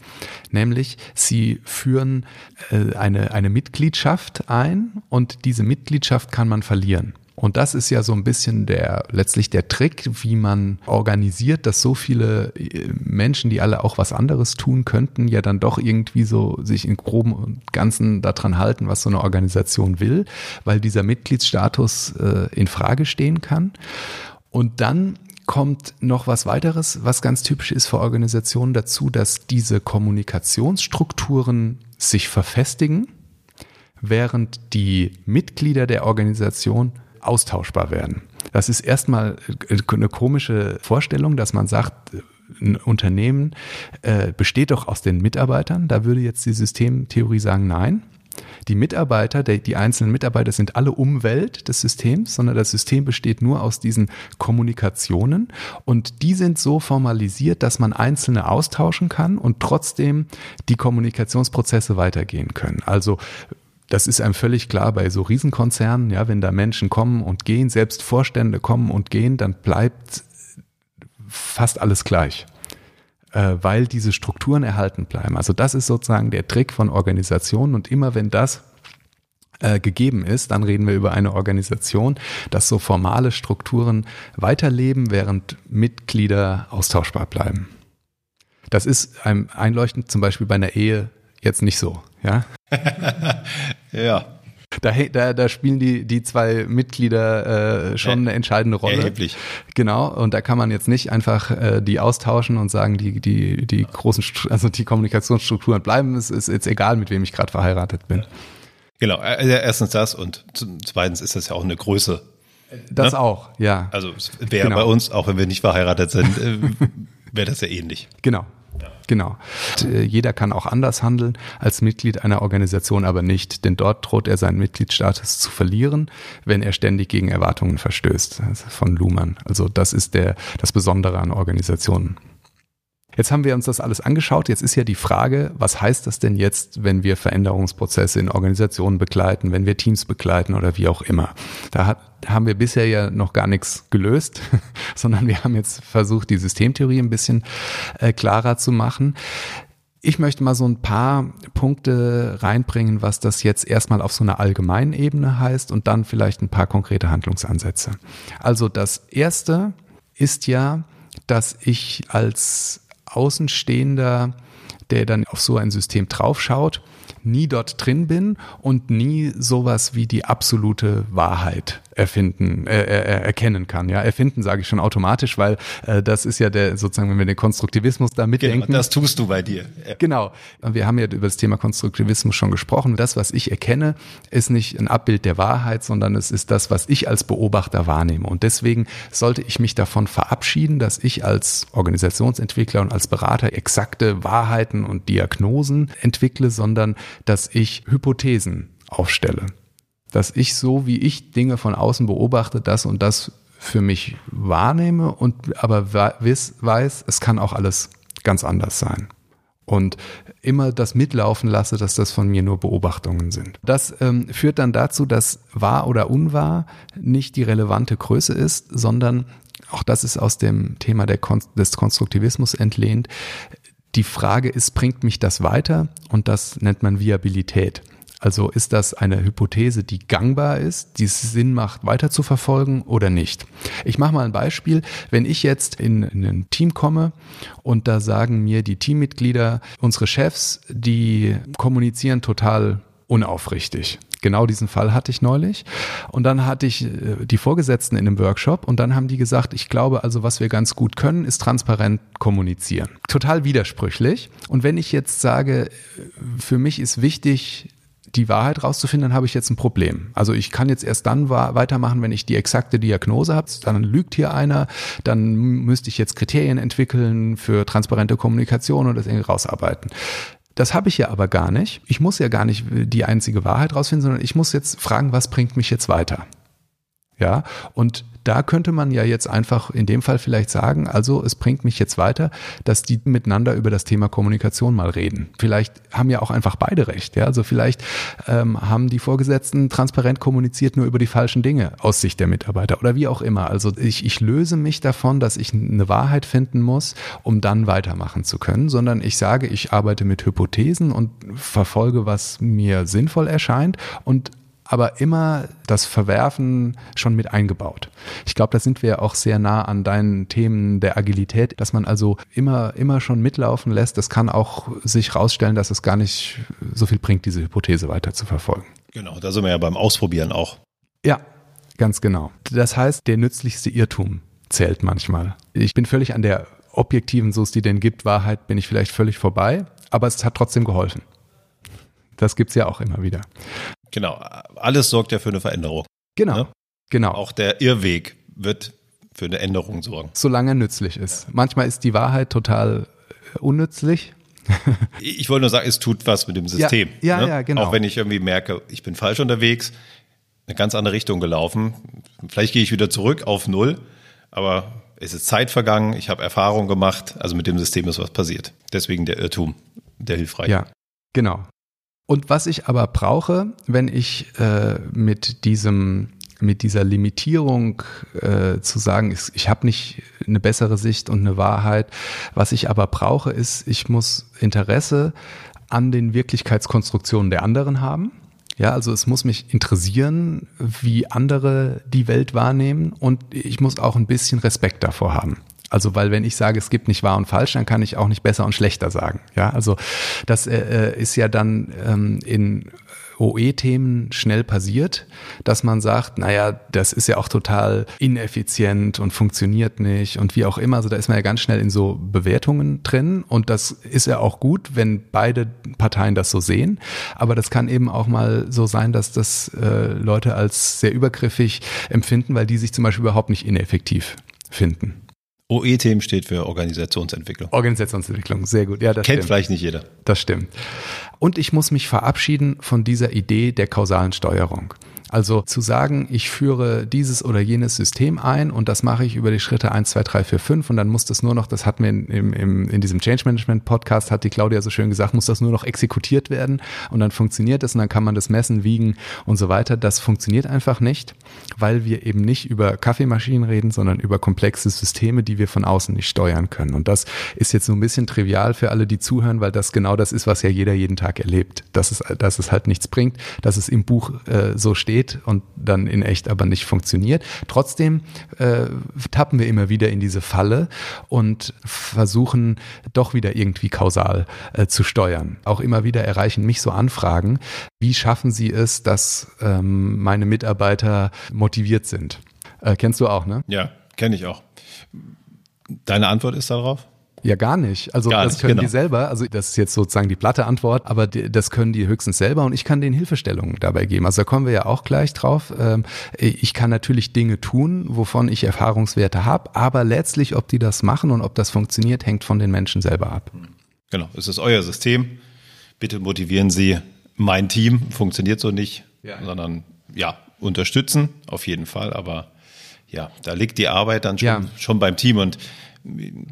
nämlich sie führen äh, eine, eine Mitgliedschaft ein und diese Mitgliedschaft kann man verlieren. Und das ist ja so ein bisschen der, letztlich der Trick, wie man organisiert, dass so viele äh, Menschen, die alle auch was anderes tun könnten, ja dann doch irgendwie so sich in groben und Ganzen daran halten, was so eine Organisation will, weil dieser Mitgliedsstatus äh, in Frage stehen kann. Und dann kommt noch was weiteres, was ganz typisch ist für Organisationen dazu, dass diese Kommunikationsstrukturen sich verfestigen, während die Mitglieder der Organisation austauschbar werden. Das ist erstmal eine komische Vorstellung, dass man sagt, ein Unternehmen äh, besteht doch aus den Mitarbeitern. Da würde jetzt die Systemtheorie sagen, nein. Die Mitarbeiter, die, die einzelnen Mitarbeiter sind alle Umwelt des Systems, sondern das System besteht nur aus diesen Kommunikationen und die sind so formalisiert, dass man einzelne austauschen kann und trotzdem die Kommunikationsprozesse weitergehen können. Also das ist einem völlig klar bei so Riesenkonzernen, ja, wenn da Menschen kommen und gehen, selbst Vorstände kommen und gehen, dann bleibt fast alles gleich äh, weil diese Strukturen erhalten bleiben. Also das ist sozusagen der Trick von Organisationen und immer wenn das äh, gegeben ist, dann reden wir über eine Organisation, dass so formale Strukturen weiterleben, während Mitglieder austauschbar bleiben. Das ist einem einleuchtend zum Beispiel bei einer Ehe jetzt nicht so, ja? ja. Da, da, da spielen die, die zwei Mitglieder äh, schon eine entscheidende Rolle. Erheblich. Genau, und da kann man jetzt nicht einfach äh, die austauschen und sagen, die, die, die großen, also die Kommunikationsstrukturen bleiben. Es ist jetzt egal, mit wem ich gerade verheiratet bin. Genau, also erstens das und zweitens ist das ja auch eine Größe. Das ne? auch, ja. Also wäre genau. bei uns, auch wenn wir nicht verheiratet sind, äh, wäre das ja ähnlich. Genau, Genau. Äh, jeder kann auch anders handeln als Mitglied einer Organisation, aber nicht, denn dort droht er seinen Mitgliedsstatus zu verlieren, wenn er ständig gegen Erwartungen verstößt. Von Luhmann. Also das ist der, das Besondere an Organisationen. Jetzt haben wir uns das alles angeschaut. Jetzt ist ja die Frage, was heißt das denn jetzt, wenn wir Veränderungsprozesse in Organisationen begleiten, wenn wir Teams begleiten oder wie auch immer? Da hat, haben wir bisher ja noch gar nichts gelöst, sondern wir haben jetzt versucht, die Systemtheorie ein bisschen äh, klarer zu machen. Ich möchte mal so ein paar Punkte reinbringen, was das jetzt erstmal auf so einer allgemeinen Ebene heißt und dann vielleicht ein paar konkrete Handlungsansätze. Also das erste ist ja, dass ich als Außenstehender, der dann auf so ein System draufschaut, nie dort drin bin und nie sowas wie die absolute Wahrheit erfinden, äh, äh, erkennen kann. Ja, erfinden sage ich schon automatisch, weil äh, das ist ja der sozusagen, wenn wir den Konstruktivismus da mitdenken. Genau, das tust du bei dir. Genau. Wir haben ja über das Thema Konstruktivismus schon gesprochen. Das, was ich erkenne, ist nicht ein Abbild der Wahrheit, sondern es ist das, was ich als Beobachter wahrnehme. Und deswegen sollte ich mich davon verabschieden, dass ich als Organisationsentwickler und als Berater exakte Wahrheiten und Diagnosen entwickle, sondern dass ich Hypothesen aufstelle dass ich so, wie ich Dinge von außen beobachte, das und das für mich wahrnehme und aber weiß, es kann auch alles ganz anders sein. Und immer das mitlaufen lasse, dass das von mir nur Beobachtungen sind. Das ähm, führt dann dazu, dass wahr oder unwahr nicht die relevante Größe ist, sondern auch das ist aus dem Thema Kon des Konstruktivismus entlehnt. Die Frage ist, bringt mich das weiter? Und das nennt man Viabilität. Also ist das eine Hypothese, die gangbar ist, die es Sinn macht, weiter zu verfolgen oder nicht? Ich mache mal ein Beispiel. Wenn ich jetzt in, in ein Team komme und da sagen mir die Teammitglieder, unsere Chefs, die kommunizieren total unaufrichtig. Genau diesen Fall hatte ich neulich. Und dann hatte ich äh, die Vorgesetzten in einem Workshop und dann haben die gesagt, ich glaube also, was wir ganz gut können, ist transparent kommunizieren. Total widersprüchlich. Und wenn ich jetzt sage, für mich ist wichtig, die Wahrheit rauszufinden, dann habe ich jetzt ein Problem. Also ich kann jetzt erst dann weitermachen, wenn ich die exakte Diagnose habe. Dann lügt hier einer, dann müsste ich jetzt Kriterien entwickeln für transparente Kommunikation und das irgendwie rausarbeiten. Das habe ich ja aber gar nicht. Ich muss ja gar nicht die einzige Wahrheit rausfinden, sondern ich muss jetzt fragen, was bringt mich jetzt weiter? Ja, und da könnte man ja jetzt einfach in dem Fall vielleicht sagen, also es bringt mich jetzt weiter, dass die miteinander über das Thema Kommunikation mal reden. Vielleicht haben ja auch einfach beide recht. Ja? Also vielleicht ähm, haben die Vorgesetzten transparent kommuniziert nur über die falschen Dinge aus Sicht der Mitarbeiter oder wie auch immer. Also ich, ich löse mich davon, dass ich eine Wahrheit finden muss, um dann weitermachen zu können, sondern ich sage, ich arbeite mit Hypothesen und verfolge, was mir sinnvoll erscheint und aber immer das Verwerfen schon mit eingebaut. Ich glaube, da sind wir auch sehr nah an deinen Themen der Agilität, dass man also immer, immer schon mitlaufen lässt. Das kann auch sich rausstellen, dass es gar nicht so viel bringt, diese Hypothese weiter zu verfolgen. Genau, da sind wir ja beim Ausprobieren auch. Ja, ganz genau. Das heißt, der nützlichste Irrtum zählt manchmal. Ich bin völlig an der objektiven, so es die denn gibt, Wahrheit, bin ich vielleicht völlig vorbei, aber es hat trotzdem geholfen. Das gibt's ja auch immer wieder. Genau, alles sorgt ja für eine Veränderung. Genau. Ne? Genau. Auch der Irrweg wird für eine Änderung sorgen. Solange er nützlich ist. Manchmal ist die Wahrheit total äh, unnützlich, ich wollte nur sagen, es tut was mit dem System. Ja, ja, ne? ja, genau. Auch wenn ich irgendwie merke, ich bin falsch unterwegs, eine ganz andere Richtung gelaufen. Vielleicht gehe ich wieder zurück auf Null, aber es ist Zeit vergangen, ich habe Erfahrung gemacht, also mit dem System ist was passiert. Deswegen der Irrtum, der hilfreich. Ja, genau. Und was ich aber brauche, wenn ich äh, mit diesem mit dieser Limitierung äh, zu sagen, ich, ich habe nicht eine bessere Sicht und eine Wahrheit. Was ich aber brauche, ist, ich muss Interesse an den Wirklichkeitskonstruktionen der anderen haben. Ja, also es muss mich interessieren, wie andere die Welt wahrnehmen und ich muss auch ein bisschen Respekt davor haben. Also, weil wenn ich sage, es gibt nicht wahr und falsch, dann kann ich auch nicht besser und schlechter sagen. Ja, also das äh, äh ist ja dann ähm, in OE-Themen schnell passiert, dass man sagt, naja, das ist ja auch total ineffizient und funktioniert nicht und wie auch immer. Also da ist man ja ganz schnell in so Bewertungen drin und das ist ja auch gut, wenn beide Parteien das so sehen. Aber das kann eben auch mal so sein, dass das äh, Leute als sehr übergriffig empfinden, weil die sich zum Beispiel überhaupt nicht ineffektiv finden. OE-Themen steht für Organisationsentwicklung. Organisationsentwicklung, sehr gut. Ja, das Kennt stimmt. vielleicht nicht jeder. Das stimmt. Und ich muss mich verabschieden von dieser Idee der kausalen Steuerung. Also zu sagen, ich führe dieses oder jenes System ein und das mache ich über die Schritte 1, 2, 3, 4, 5 und dann muss das nur noch, das hat mir in, im, in diesem Change Management Podcast, hat die Claudia so schön gesagt, muss das nur noch exekutiert werden und dann funktioniert es und dann kann man das messen, wiegen und so weiter. Das funktioniert einfach nicht, weil wir eben nicht über Kaffeemaschinen reden, sondern über komplexe Systeme, die wir von außen nicht steuern können. Und das ist jetzt so ein bisschen trivial für alle, die zuhören, weil das genau das ist, was ja jeder jeden Tag erlebt. Dass es, dass es halt nichts bringt, dass es im Buch äh, so steht geht und dann in echt aber nicht funktioniert. Trotzdem äh, tappen wir immer wieder in diese Falle und versuchen doch wieder irgendwie kausal äh, zu steuern. Auch immer wieder erreichen mich so Anfragen, wie schaffen Sie es, dass ähm, meine Mitarbeiter motiviert sind? Äh, kennst du auch, ne? Ja, kenne ich auch. Deine Antwort ist darauf? Ja, gar nicht. Also gar das nicht, können genau. die selber. Also das ist jetzt sozusagen die platte Antwort, aber die, das können die höchstens selber und ich kann denen Hilfestellungen dabei geben. Also da kommen wir ja auch gleich drauf. Ähm, ich kann natürlich Dinge tun, wovon ich Erfahrungswerte habe, aber letztlich, ob die das machen und ob das funktioniert, hängt von den Menschen selber ab. Genau, es ist euer System. Bitte motivieren Sie mein Team. Funktioniert so nicht, ja. sondern ja, unterstützen auf jeden Fall. Aber ja, da liegt die Arbeit dann schon, ja. schon beim Team und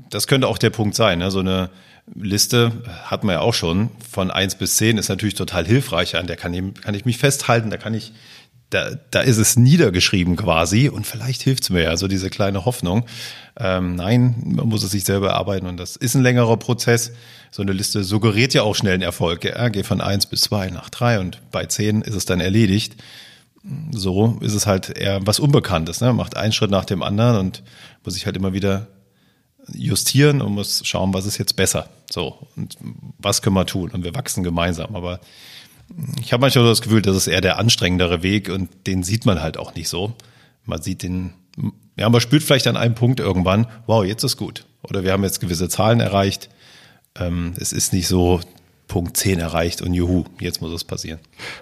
das könnte auch der Punkt sein. Ne? So eine Liste hat man ja auch schon von eins bis zehn ist natürlich total hilfreich. An der kann ich, kann ich mich festhalten, da kann ich, da, da ist es niedergeschrieben quasi und vielleicht hilft es mir ja, so diese kleine Hoffnung. Ähm, nein, man muss es sich selber erarbeiten und das ist ein längerer Prozess. So eine Liste suggeriert ja auch schnell einen Erfolg. Ja, geh von eins bis zwei nach drei und bei zehn ist es dann erledigt. So ist es halt eher was Unbekanntes. Ne? Macht einen Schritt nach dem anderen und muss sich halt immer wieder justieren und muss schauen, was ist jetzt besser. So, und was können wir tun? Und wir wachsen gemeinsam. Aber ich habe manchmal das Gefühl, das ist eher der anstrengendere Weg und den sieht man halt auch nicht so. Man sieht den, ja, man spürt vielleicht an einem Punkt irgendwann, wow, jetzt ist gut. Oder wir haben jetzt gewisse Zahlen erreicht. Ähm, es ist nicht so Punkt 10 erreicht und juhu, jetzt muss es passieren.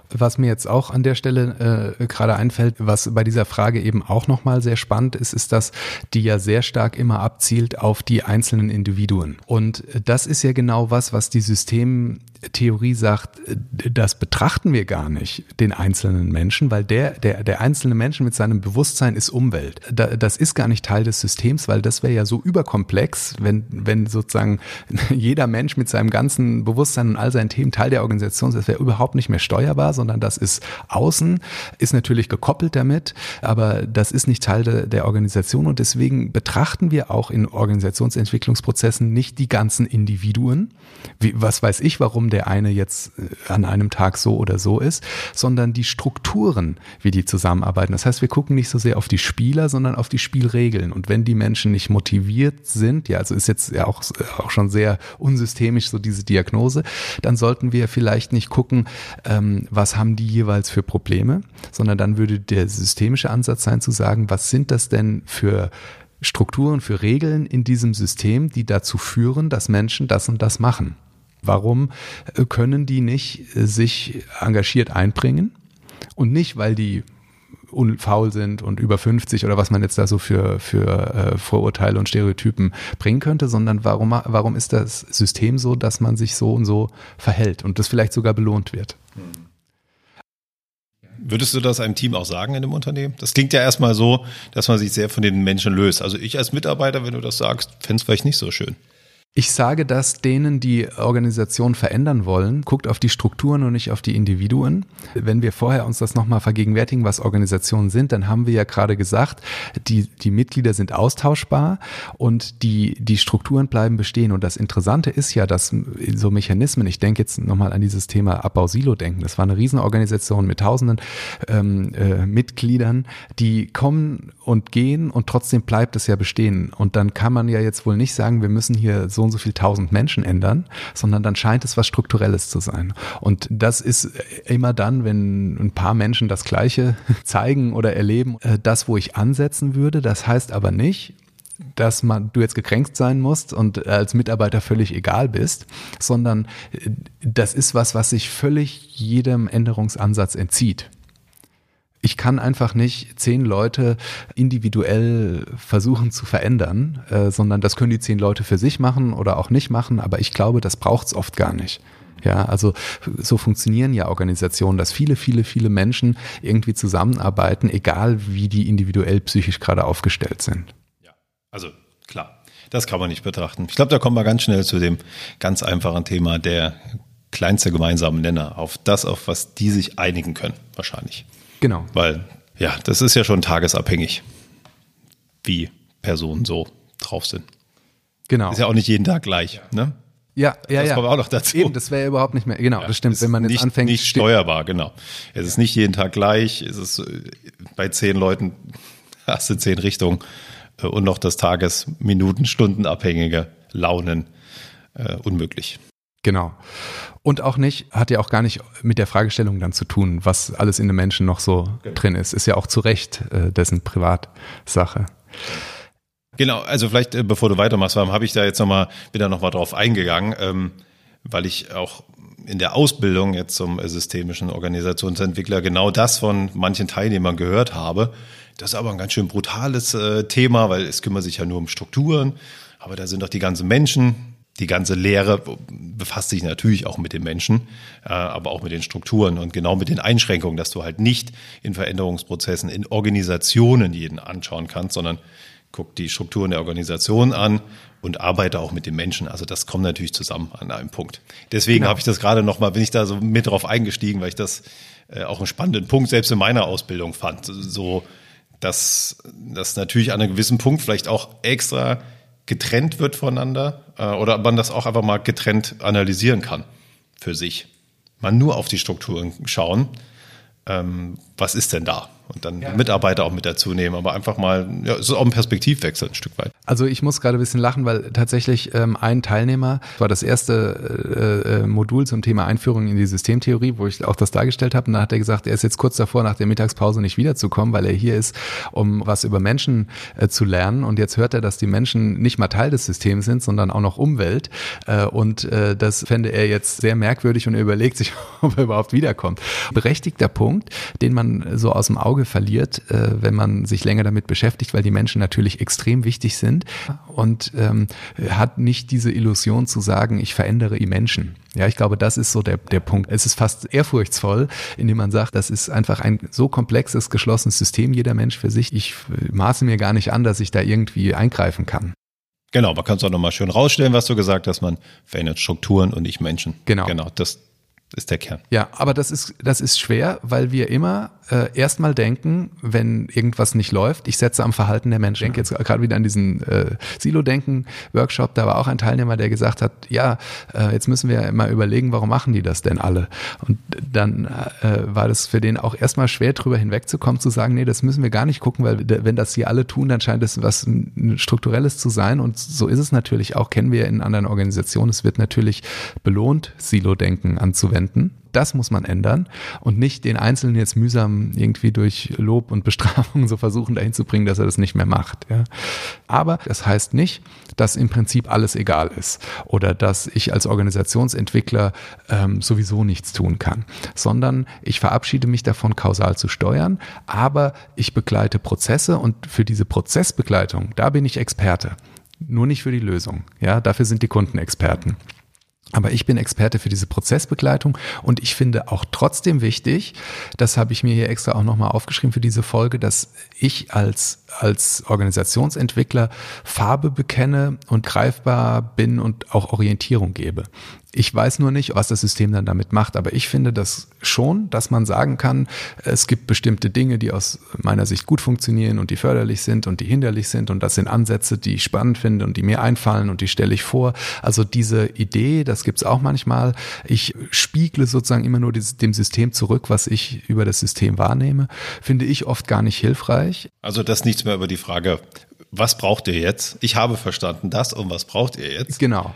Was mir jetzt auch an der Stelle äh, gerade einfällt, was bei dieser Frage eben auch nochmal sehr spannend ist, ist, dass die ja sehr stark immer abzielt auf die einzelnen Individuen. Und das ist ja genau was, was die System Theorie sagt, das betrachten wir gar nicht, den einzelnen Menschen, weil der, der, der einzelne Mensch mit seinem Bewusstsein ist Umwelt. das ist gar nicht Teil des Systems, weil das wäre ja so überkomplex, wenn, wenn sozusagen jeder Mensch mit seinem ganzen Bewusstsein und all seinen Themen Teil der Organisation ist, das wäre überhaupt nicht mehr steuerbar, sondern das ist außen, ist natürlich gekoppelt damit, aber das ist nicht Teil de, der Organisation und deswegen betrachten wir auch in Organisationsentwicklungsprozessen nicht die ganzen Individuen. Wie, was weiß ich, warum der eine jetzt äh, an einem Tag so oder so ist, sondern die Strukturen, wie die zusammenarbeiten. Das heißt, wir gucken nicht so sehr auf die Spieler, sondern auf die Spielregeln. Und wenn die Menschen nicht motiviert sind, ja, also ist jetzt ja auch, auch schon sehr unsystemisch so diese Diagnose, dann sollten wir vielleicht nicht gucken, ähm, was haben die jeweils für Probleme, sondern dann würde der systemische Ansatz sein zu sagen, was sind das denn für Strukturen, für Regeln in diesem System, die dazu führen, dass Menschen das und das machen. Warum können die nicht äh, sich engagiert einbringen? Und nicht, weil die faul sind und über 50 oder was man jetzt da so für, für äh, Vorurteile und Stereotypen bringen könnte, sondern warum, warum ist das System so, dass man sich so und so verhält und das vielleicht sogar belohnt wird. Würdest du das einem Team auch sagen in dem Unternehmen? Das klingt ja erstmal so, dass man sich sehr von den Menschen löst. Also ich als Mitarbeiter, wenn du das sagst, fände es vielleicht nicht so schön. Ich sage das denen, die Organisation verändern wollen, guckt auf die Strukturen und nicht auf die Individuen. Wenn wir vorher uns das nochmal vergegenwärtigen, was Organisationen sind, dann haben wir ja gerade gesagt, die, die Mitglieder sind austauschbar und die, die Strukturen bleiben bestehen. Und das Interessante ist ja, dass so Mechanismen, ich denke jetzt nochmal an dieses Thema Abbau-Silo-Denken, das war eine Riesenorganisation mit tausenden ähm, äh, Mitgliedern, die kommen und gehen und trotzdem bleibt es ja bestehen. Und dann kann man ja jetzt wohl nicht sagen, wir müssen hier so und so viel tausend Menschen ändern, sondern dann scheint es was Strukturelles zu sein. Und das ist immer dann, wenn ein paar Menschen das Gleiche zeigen oder erleben, äh, das, wo ich ansetzen würde. Das heißt aber nicht, dass man du jetzt gekränkt sein musst und als Mitarbeiter völlig egal bist, sondern äh, das ist was, was sich völlig jedem Änderungsansatz entzieht ich kann einfach nicht zehn Leute individuell versuchen zu verändern, äh, sondern das können die zehn Leute für sich machen oder auch nicht machen, aber ich glaube, das braucht's oft gar nicht. Ja, also so funktionieren ja Organisationen, dass viele, viele, viele Menschen irgendwie zusammenarbeiten, egal wie die individuell psychisch gerade aufgestellt sind. Ja, also klar, das kann man nicht betrachten. Ich glaube, da kommen wir ganz schnell zu dem ganz einfachen Thema der kleinste gemeinsame Nenner, auf das, auf was die sich einigen können, wahrscheinlich. Genau. Weil, ja, das ist ja schon tagesabhängig, wie Personen so drauf sind. Genau. Ist ja auch nicht jeden Tag gleich, ne? Ja, ja, das ja. kommt auch noch dazu. Eben, das wäre ja überhaupt nicht mehr. Genau, ja, das stimmt. Wenn man jetzt nicht, anfängt. Nicht steuerbar, genau. Es ist nicht jeden Tag gleich. Es ist äh, bei zehn Leuten hast du zehn Richtungen äh, und noch das Tages-, Minuten-, Stunden abhängige Launen äh, unmöglich. Genau. Und auch nicht, hat ja auch gar nicht mit der Fragestellung dann zu tun, was alles in dem Menschen noch so genau. drin ist. Ist ja auch zu Recht äh, dessen Privatsache. Genau, also vielleicht, äh, bevor du weitermachst, habe ich da jetzt nochmal, wieder nochmal drauf eingegangen, ähm, weil ich auch in der Ausbildung jetzt zum systemischen Organisationsentwickler genau das von manchen Teilnehmern gehört habe. Das ist aber ein ganz schön brutales äh, Thema, weil es kümmert sich ja nur um Strukturen, aber da sind doch die ganzen Menschen, die ganze Lehre befasst sich natürlich auch mit den Menschen, äh, aber auch mit den Strukturen und genau mit den Einschränkungen, dass du halt nicht in Veränderungsprozessen, in Organisationen jeden anschauen kannst, sondern guck die Strukturen der Organisation an und arbeite auch mit den Menschen. Also das kommt natürlich zusammen an einem Punkt. Deswegen genau. habe ich das gerade nochmal, bin ich da so mit drauf eingestiegen, weil ich das äh, auch einen spannenden Punkt selbst in meiner Ausbildung fand. So, dass das natürlich an einem gewissen Punkt vielleicht auch extra getrennt wird voneinander äh, oder man das auch einfach mal getrennt analysieren kann für sich. Man nur auf die Strukturen schauen, ähm, was ist denn da? Und dann ja. Mitarbeiter auch mit dazu nehmen, aber einfach mal, ja, es ist auch ein Perspektivwechsel ein Stück weit. Also ich muss gerade ein bisschen lachen, weil tatsächlich ähm, ein Teilnehmer war das erste äh, äh, Modul zum Thema Einführung in die Systemtheorie, wo ich auch das dargestellt habe. Und da hat er gesagt, er ist jetzt kurz davor, nach der Mittagspause nicht wiederzukommen, weil er hier ist, um was über Menschen äh, zu lernen. Und jetzt hört er, dass die Menschen nicht mal Teil des Systems sind, sondern auch noch Umwelt. Äh, und äh, das fände er jetzt sehr merkwürdig und er überlegt sich, ob er überhaupt wiederkommt. Berechtigter Punkt, den man so aus dem Auge verliert, äh, wenn man sich länger damit beschäftigt, weil die Menschen natürlich extrem wichtig sind und ähm, hat nicht diese Illusion zu sagen, ich verändere die Menschen. Ja, ich glaube, das ist so der, der Punkt. Es ist fast ehrfurchtsvoll, indem man sagt, das ist einfach ein so komplexes, geschlossenes System, jeder Mensch für sich. Ich maße mir gar nicht an, dass ich da irgendwie eingreifen kann. Genau, man kann es auch nochmal schön rausstellen, was du gesagt hast, man verändert Strukturen und nicht Menschen. Genau. Genau, das ist der Kern. Ja, aber das ist, das ist schwer, weil wir immer äh, erstmal denken, wenn irgendwas nicht läuft, ich setze am Verhalten der Menschen. Ich denke jetzt gerade wieder an diesen äh, Silo-Denken-Workshop, da war auch ein Teilnehmer, der gesagt hat, ja, äh, jetzt müssen wir mal überlegen, warum machen die das denn alle? Und dann äh, war das für den auch erstmal schwer, drüber hinwegzukommen, zu sagen, nee, das müssen wir gar nicht gucken, weil wenn das hier alle tun, dann scheint es was Strukturelles zu sein. Und so ist es natürlich auch, kennen wir in anderen Organisationen. Es wird natürlich belohnt, Silo-Denken anzuwenden das muss man ändern und nicht den Einzelnen jetzt mühsam irgendwie durch Lob und Bestrafung so versuchen dahin zu bringen, dass er das nicht mehr macht. Ja. Aber das heißt nicht, dass im Prinzip alles egal ist oder dass ich als Organisationsentwickler ähm, sowieso nichts tun kann, sondern ich verabschiede mich davon, kausal zu steuern, aber ich begleite Prozesse und für diese Prozessbegleitung, da bin ich Experte. Nur nicht für die Lösung. Ja, dafür sind die Kunden Experten. Aber ich bin Experte für diese Prozessbegleitung und ich finde auch trotzdem wichtig, das habe ich mir hier extra auch nochmal aufgeschrieben für diese Folge, dass ich als, als Organisationsentwickler Farbe bekenne und greifbar bin und auch Orientierung gebe. Ich weiß nur nicht, was das System dann damit macht, aber ich finde das schon, dass man sagen kann, es gibt bestimmte Dinge, die aus meiner Sicht gut funktionieren und die förderlich sind und die hinderlich sind und das sind Ansätze, die ich spannend finde und die mir einfallen und die stelle ich vor. Also diese Idee, das gibt es auch manchmal. Ich spiegle sozusagen immer nur dem System zurück, was ich über das System wahrnehme, finde ich oft gar nicht hilfreich. Also das nichts mehr über die Frage, was braucht ihr jetzt? Ich habe verstanden das und was braucht ihr jetzt? Genau.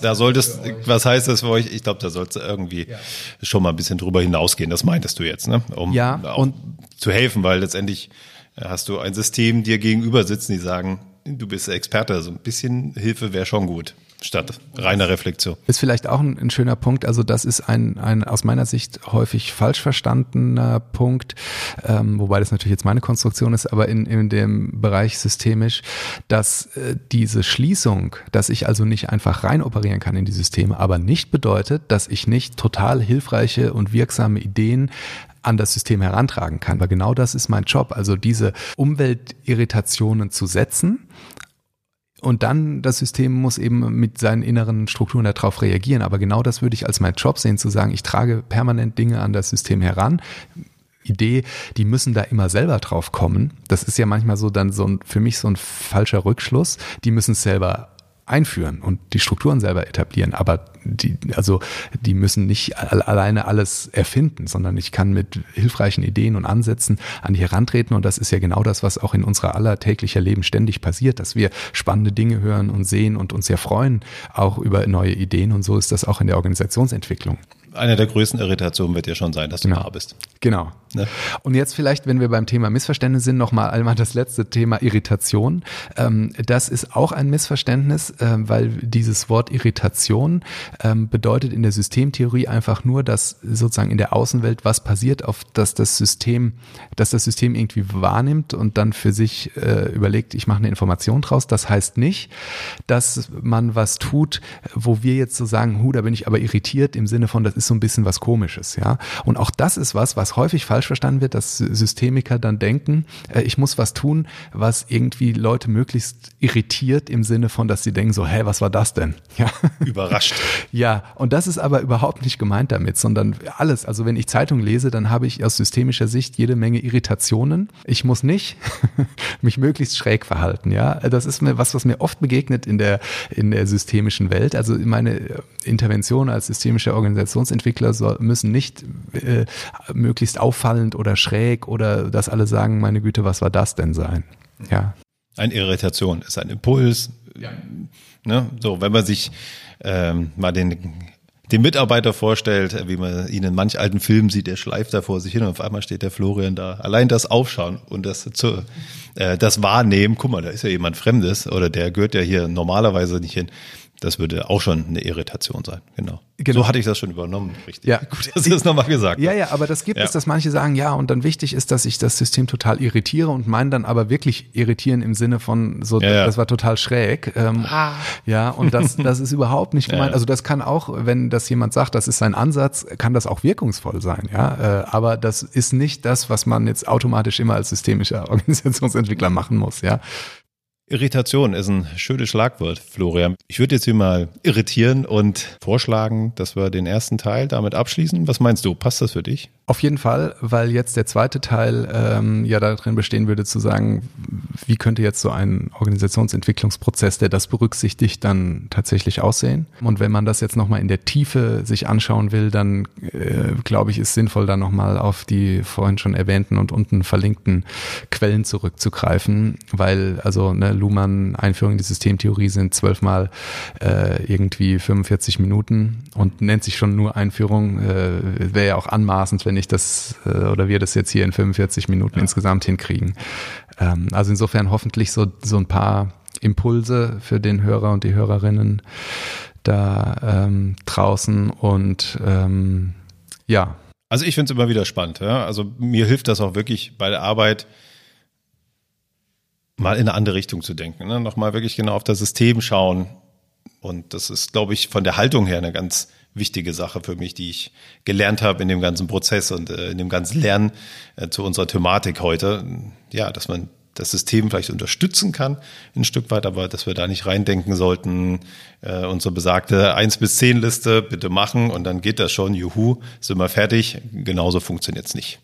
Da solltest, was heißt das für euch? Ich glaube, da sollst du irgendwie ja. schon mal ein bisschen drüber hinausgehen. Das meintest du jetzt, ne? Um ja, und zu helfen, weil letztendlich hast du ein System dir gegenüber sitzen, die sagen, du bist Experte, also ein bisschen Hilfe wäre schon gut statt reiner Reflexion. Ist vielleicht auch ein, ein, schöner Punkt. Also das ist ein, ein aus meiner Sicht häufig falsch verstandener Punkt, ähm, wobei das natürlich jetzt meine Konstruktion ist, aber in, in dem Bereich systemisch, dass äh, diese Schließung, dass ich also nicht einfach rein operieren kann in die Systeme, aber nicht bedeutet, dass ich nicht total hilfreiche und wirksame Ideen an das System herantragen kann. Weil genau das ist mein Job. Also diese Umweltirritationen zu setzen und dann das System muss eben mit seinen inneren Strukturen darauf reagieren. Aber genau das würde ich als mein Job sehen, zu sagen, ich trage permanent Dinge an das System heran. Idee, die müssen da immer selber drauf kommen. Das ist ja manchmal so dann so ein, für mich so ein falscher Rückschluss. Die müssen es selber einführen und die Strukturen selber etablieren. Aber die, also die müssen nicht alleine alles erfinden, sondern ich kann mit hilfreichen Ideen und Ansätzen an die herantreten. Und das ist ja genau das, was auch in unserer aller täglicher Leben ständig passiert, dass wir spannende Dinge hören und sehen und uns sehr freuen, auch über neue Ideen. Und so ist das auch in der Organisationsentwicklung eine der größten Irritationen wird ja schon sein, dass du genau. da bist. Genau. Ne? Und jetzt vielleicht, wenn wir beim Thema Missverständnis sind, nochmal einmal das letzte Thema Irritation. Ähm, das ist auch ein Missverständnis, äh, weil dieses Wort Irritation ähm, bedeutet in der Systemtheorie einfach nur, dass sozusagen in der Außenwelt was passiert, auf dass das System, dass das System irgendwie wahrnimmt und dann für sich äh, überlegt, ich mache eine Information draus. Das heißt nicht, dass man was tut, wo wir jetzt so sagen, hu, da bin ich aber irritiert im Sinne von, das ist so ein bisschen was Komisches, ja. Und auch das ist was, was häufig falsch verstanden wird, dass Systemiker dann denken, äh, ich muss was tun, was irgendwie Leute möglichst irritiert im Sinne von, dass sie denken so, hä, was war das denn? Ja. Überrascht. ja. Und das ist aber überhaupt nicht gemeint damit, sondern alles. Also wenn ich Zeitung lese, dann habe ich aus systemischer Sicht jede Menge Irritationen. Ich muss nicht mich möglichst schräg verhalten, ja. Das ist mir was, was mir oft begegnet in der, in der systemischen Welt. Also meine Intervention als systemischer Organisations Entwickler soll, müssen nicht äh, möglichst auffallend oder schräg oder dass alle sagen, meine Güte, was war das denn sein? Ja. Eine Irritation ist ein Impuls. Ja. Ne? So, wenn man sich ähm, mal den den Mitarbeiter vorstellt, wie man ihn in manch alten Filmen sieht, der schleift da vor sich hin und auf einmal steht der Florian da. Allein das Aufschauen und das zu, äh, das Wahrnehmen, guck mal, da ist ja jemand Fremdes oder der gehört ja hier normalerweise nicht hin. Das würde auch schon eine Irritation sein, genau. genau. So hatte ich das schon übernommen, richtig. Ja. Gut, dass du das nochmal gesagt Ja, ja, aber das gibt ja. es, dass manche sagen, ja, und dann wichtig ist, dass ich das System total irritiere und meinen dann aber wirklich irritieren im Sinne von so, ja, ja. das war total schräg. Ähm, ah. Ja, und das, das ist überhaupt nicht gemeint. Also das kann auch, wenn das jemand sagt, das ist sein Ansatz, kann das auch wirkungsvoll sein, ja. Äh, aber das ist nicht das, was man jetzt automatisch immer als systemischer Organisationsentwickler machen muss, ja. Irritation ist ein schönes Schlagwort, Florian. Ich würde jetzt hier mal irritieren und vorschlagen, dass wir den ersten Teil damit abschließen. Was meinst du? Passt das für dich? Auf jeden Fall, weil jetzt der zweite Teil ähm, ja darin bestehen würde zu sagen, wie könnte jetzt so ein Organisationsentwicklungsprozess, der das berücksichtigt, dann tatsächlich aussehen. Und wenn man das jetzt nochmal in der Tiefe sich anschauen will, dann äh, glaube ich, ist sinnvoll, da nochmal auf die vorhin schon erwähnten und unten verlinkten Quellen zurückzugreifen, weil also ne, Luhmann Einführung in die Systemtheorie sind zwölfmal äh, irgendwie 45 Minuten und nennt sich schon nur Einführung, äh, wäre ja auch anmaßend, wenn wenn ich das äh, oder wir das jetzt hier in 45 Minuten ja. insgesamt hinkriegen. Ähm, also insofern hoffentlich so, so ein paar Impulse für den Hörer und die Hörerinnen da ähm, draußen und ähm, ja. Also ich finde es immer wieder spannend. Ja? Also mir hilft das auch wirklich bei der Arbeit mal in eine andere Richtung zu denken. Ne? Nochmal wirklich genau auf das System schauen. Und das ist, glaube ich, von der Haltung her eine ganz wichtige Sache für mich, die ich gelernt habe in dem ganzen Prozess und äh, in dem ganzen Lernen äh, zu unserer Thematik heute. Ja, dass man das System vielleicht unterstützen kann, ein Stück weit, aber dass wir da nicht reindenken sollten, äh, unsere besagte 1 bis 10 Liste bitte machen und dann geht das schon, juhu, sind wir fertig. Genauso funktioniert's nicht.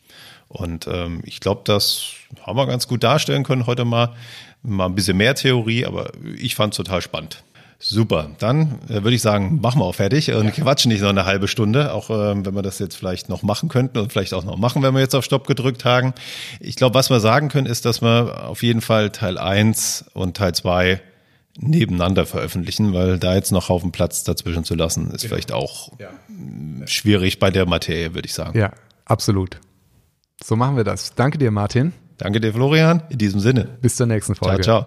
Und ähm, ich glaube, das haben wir ganz gut darstellen können heute mal. Mal ein bisschen mehr Theorie, aber ich fand es total spannend. Super, dann äh, würde ich sagen, machen wir auch fertig und ja. quatschen nicht noch eine halbe Stunde, auch ähm, wenn wir das jetzt vielleicht noch machen könnten und vielleicht auch noch machen, wenn wir jetzt auf Stopp gedrückt haben. Ich glaube, was wir sagen können, ist, dass wir auf jeden Fall Teil 1 und Teil 2 nebeneinander veröffentlichen, weil da jetzt noch Haufen Platz dazwischen zu lassen, ist ja. vielleicht auch ja. schwierig bei der Materie, würde ich sagen. Ja, absolut. So machen wir das. Danke dir, Martin. Danke dir, Florian. In diesem Sinne. Bis zur nächsten Folge. Ciao, ciao.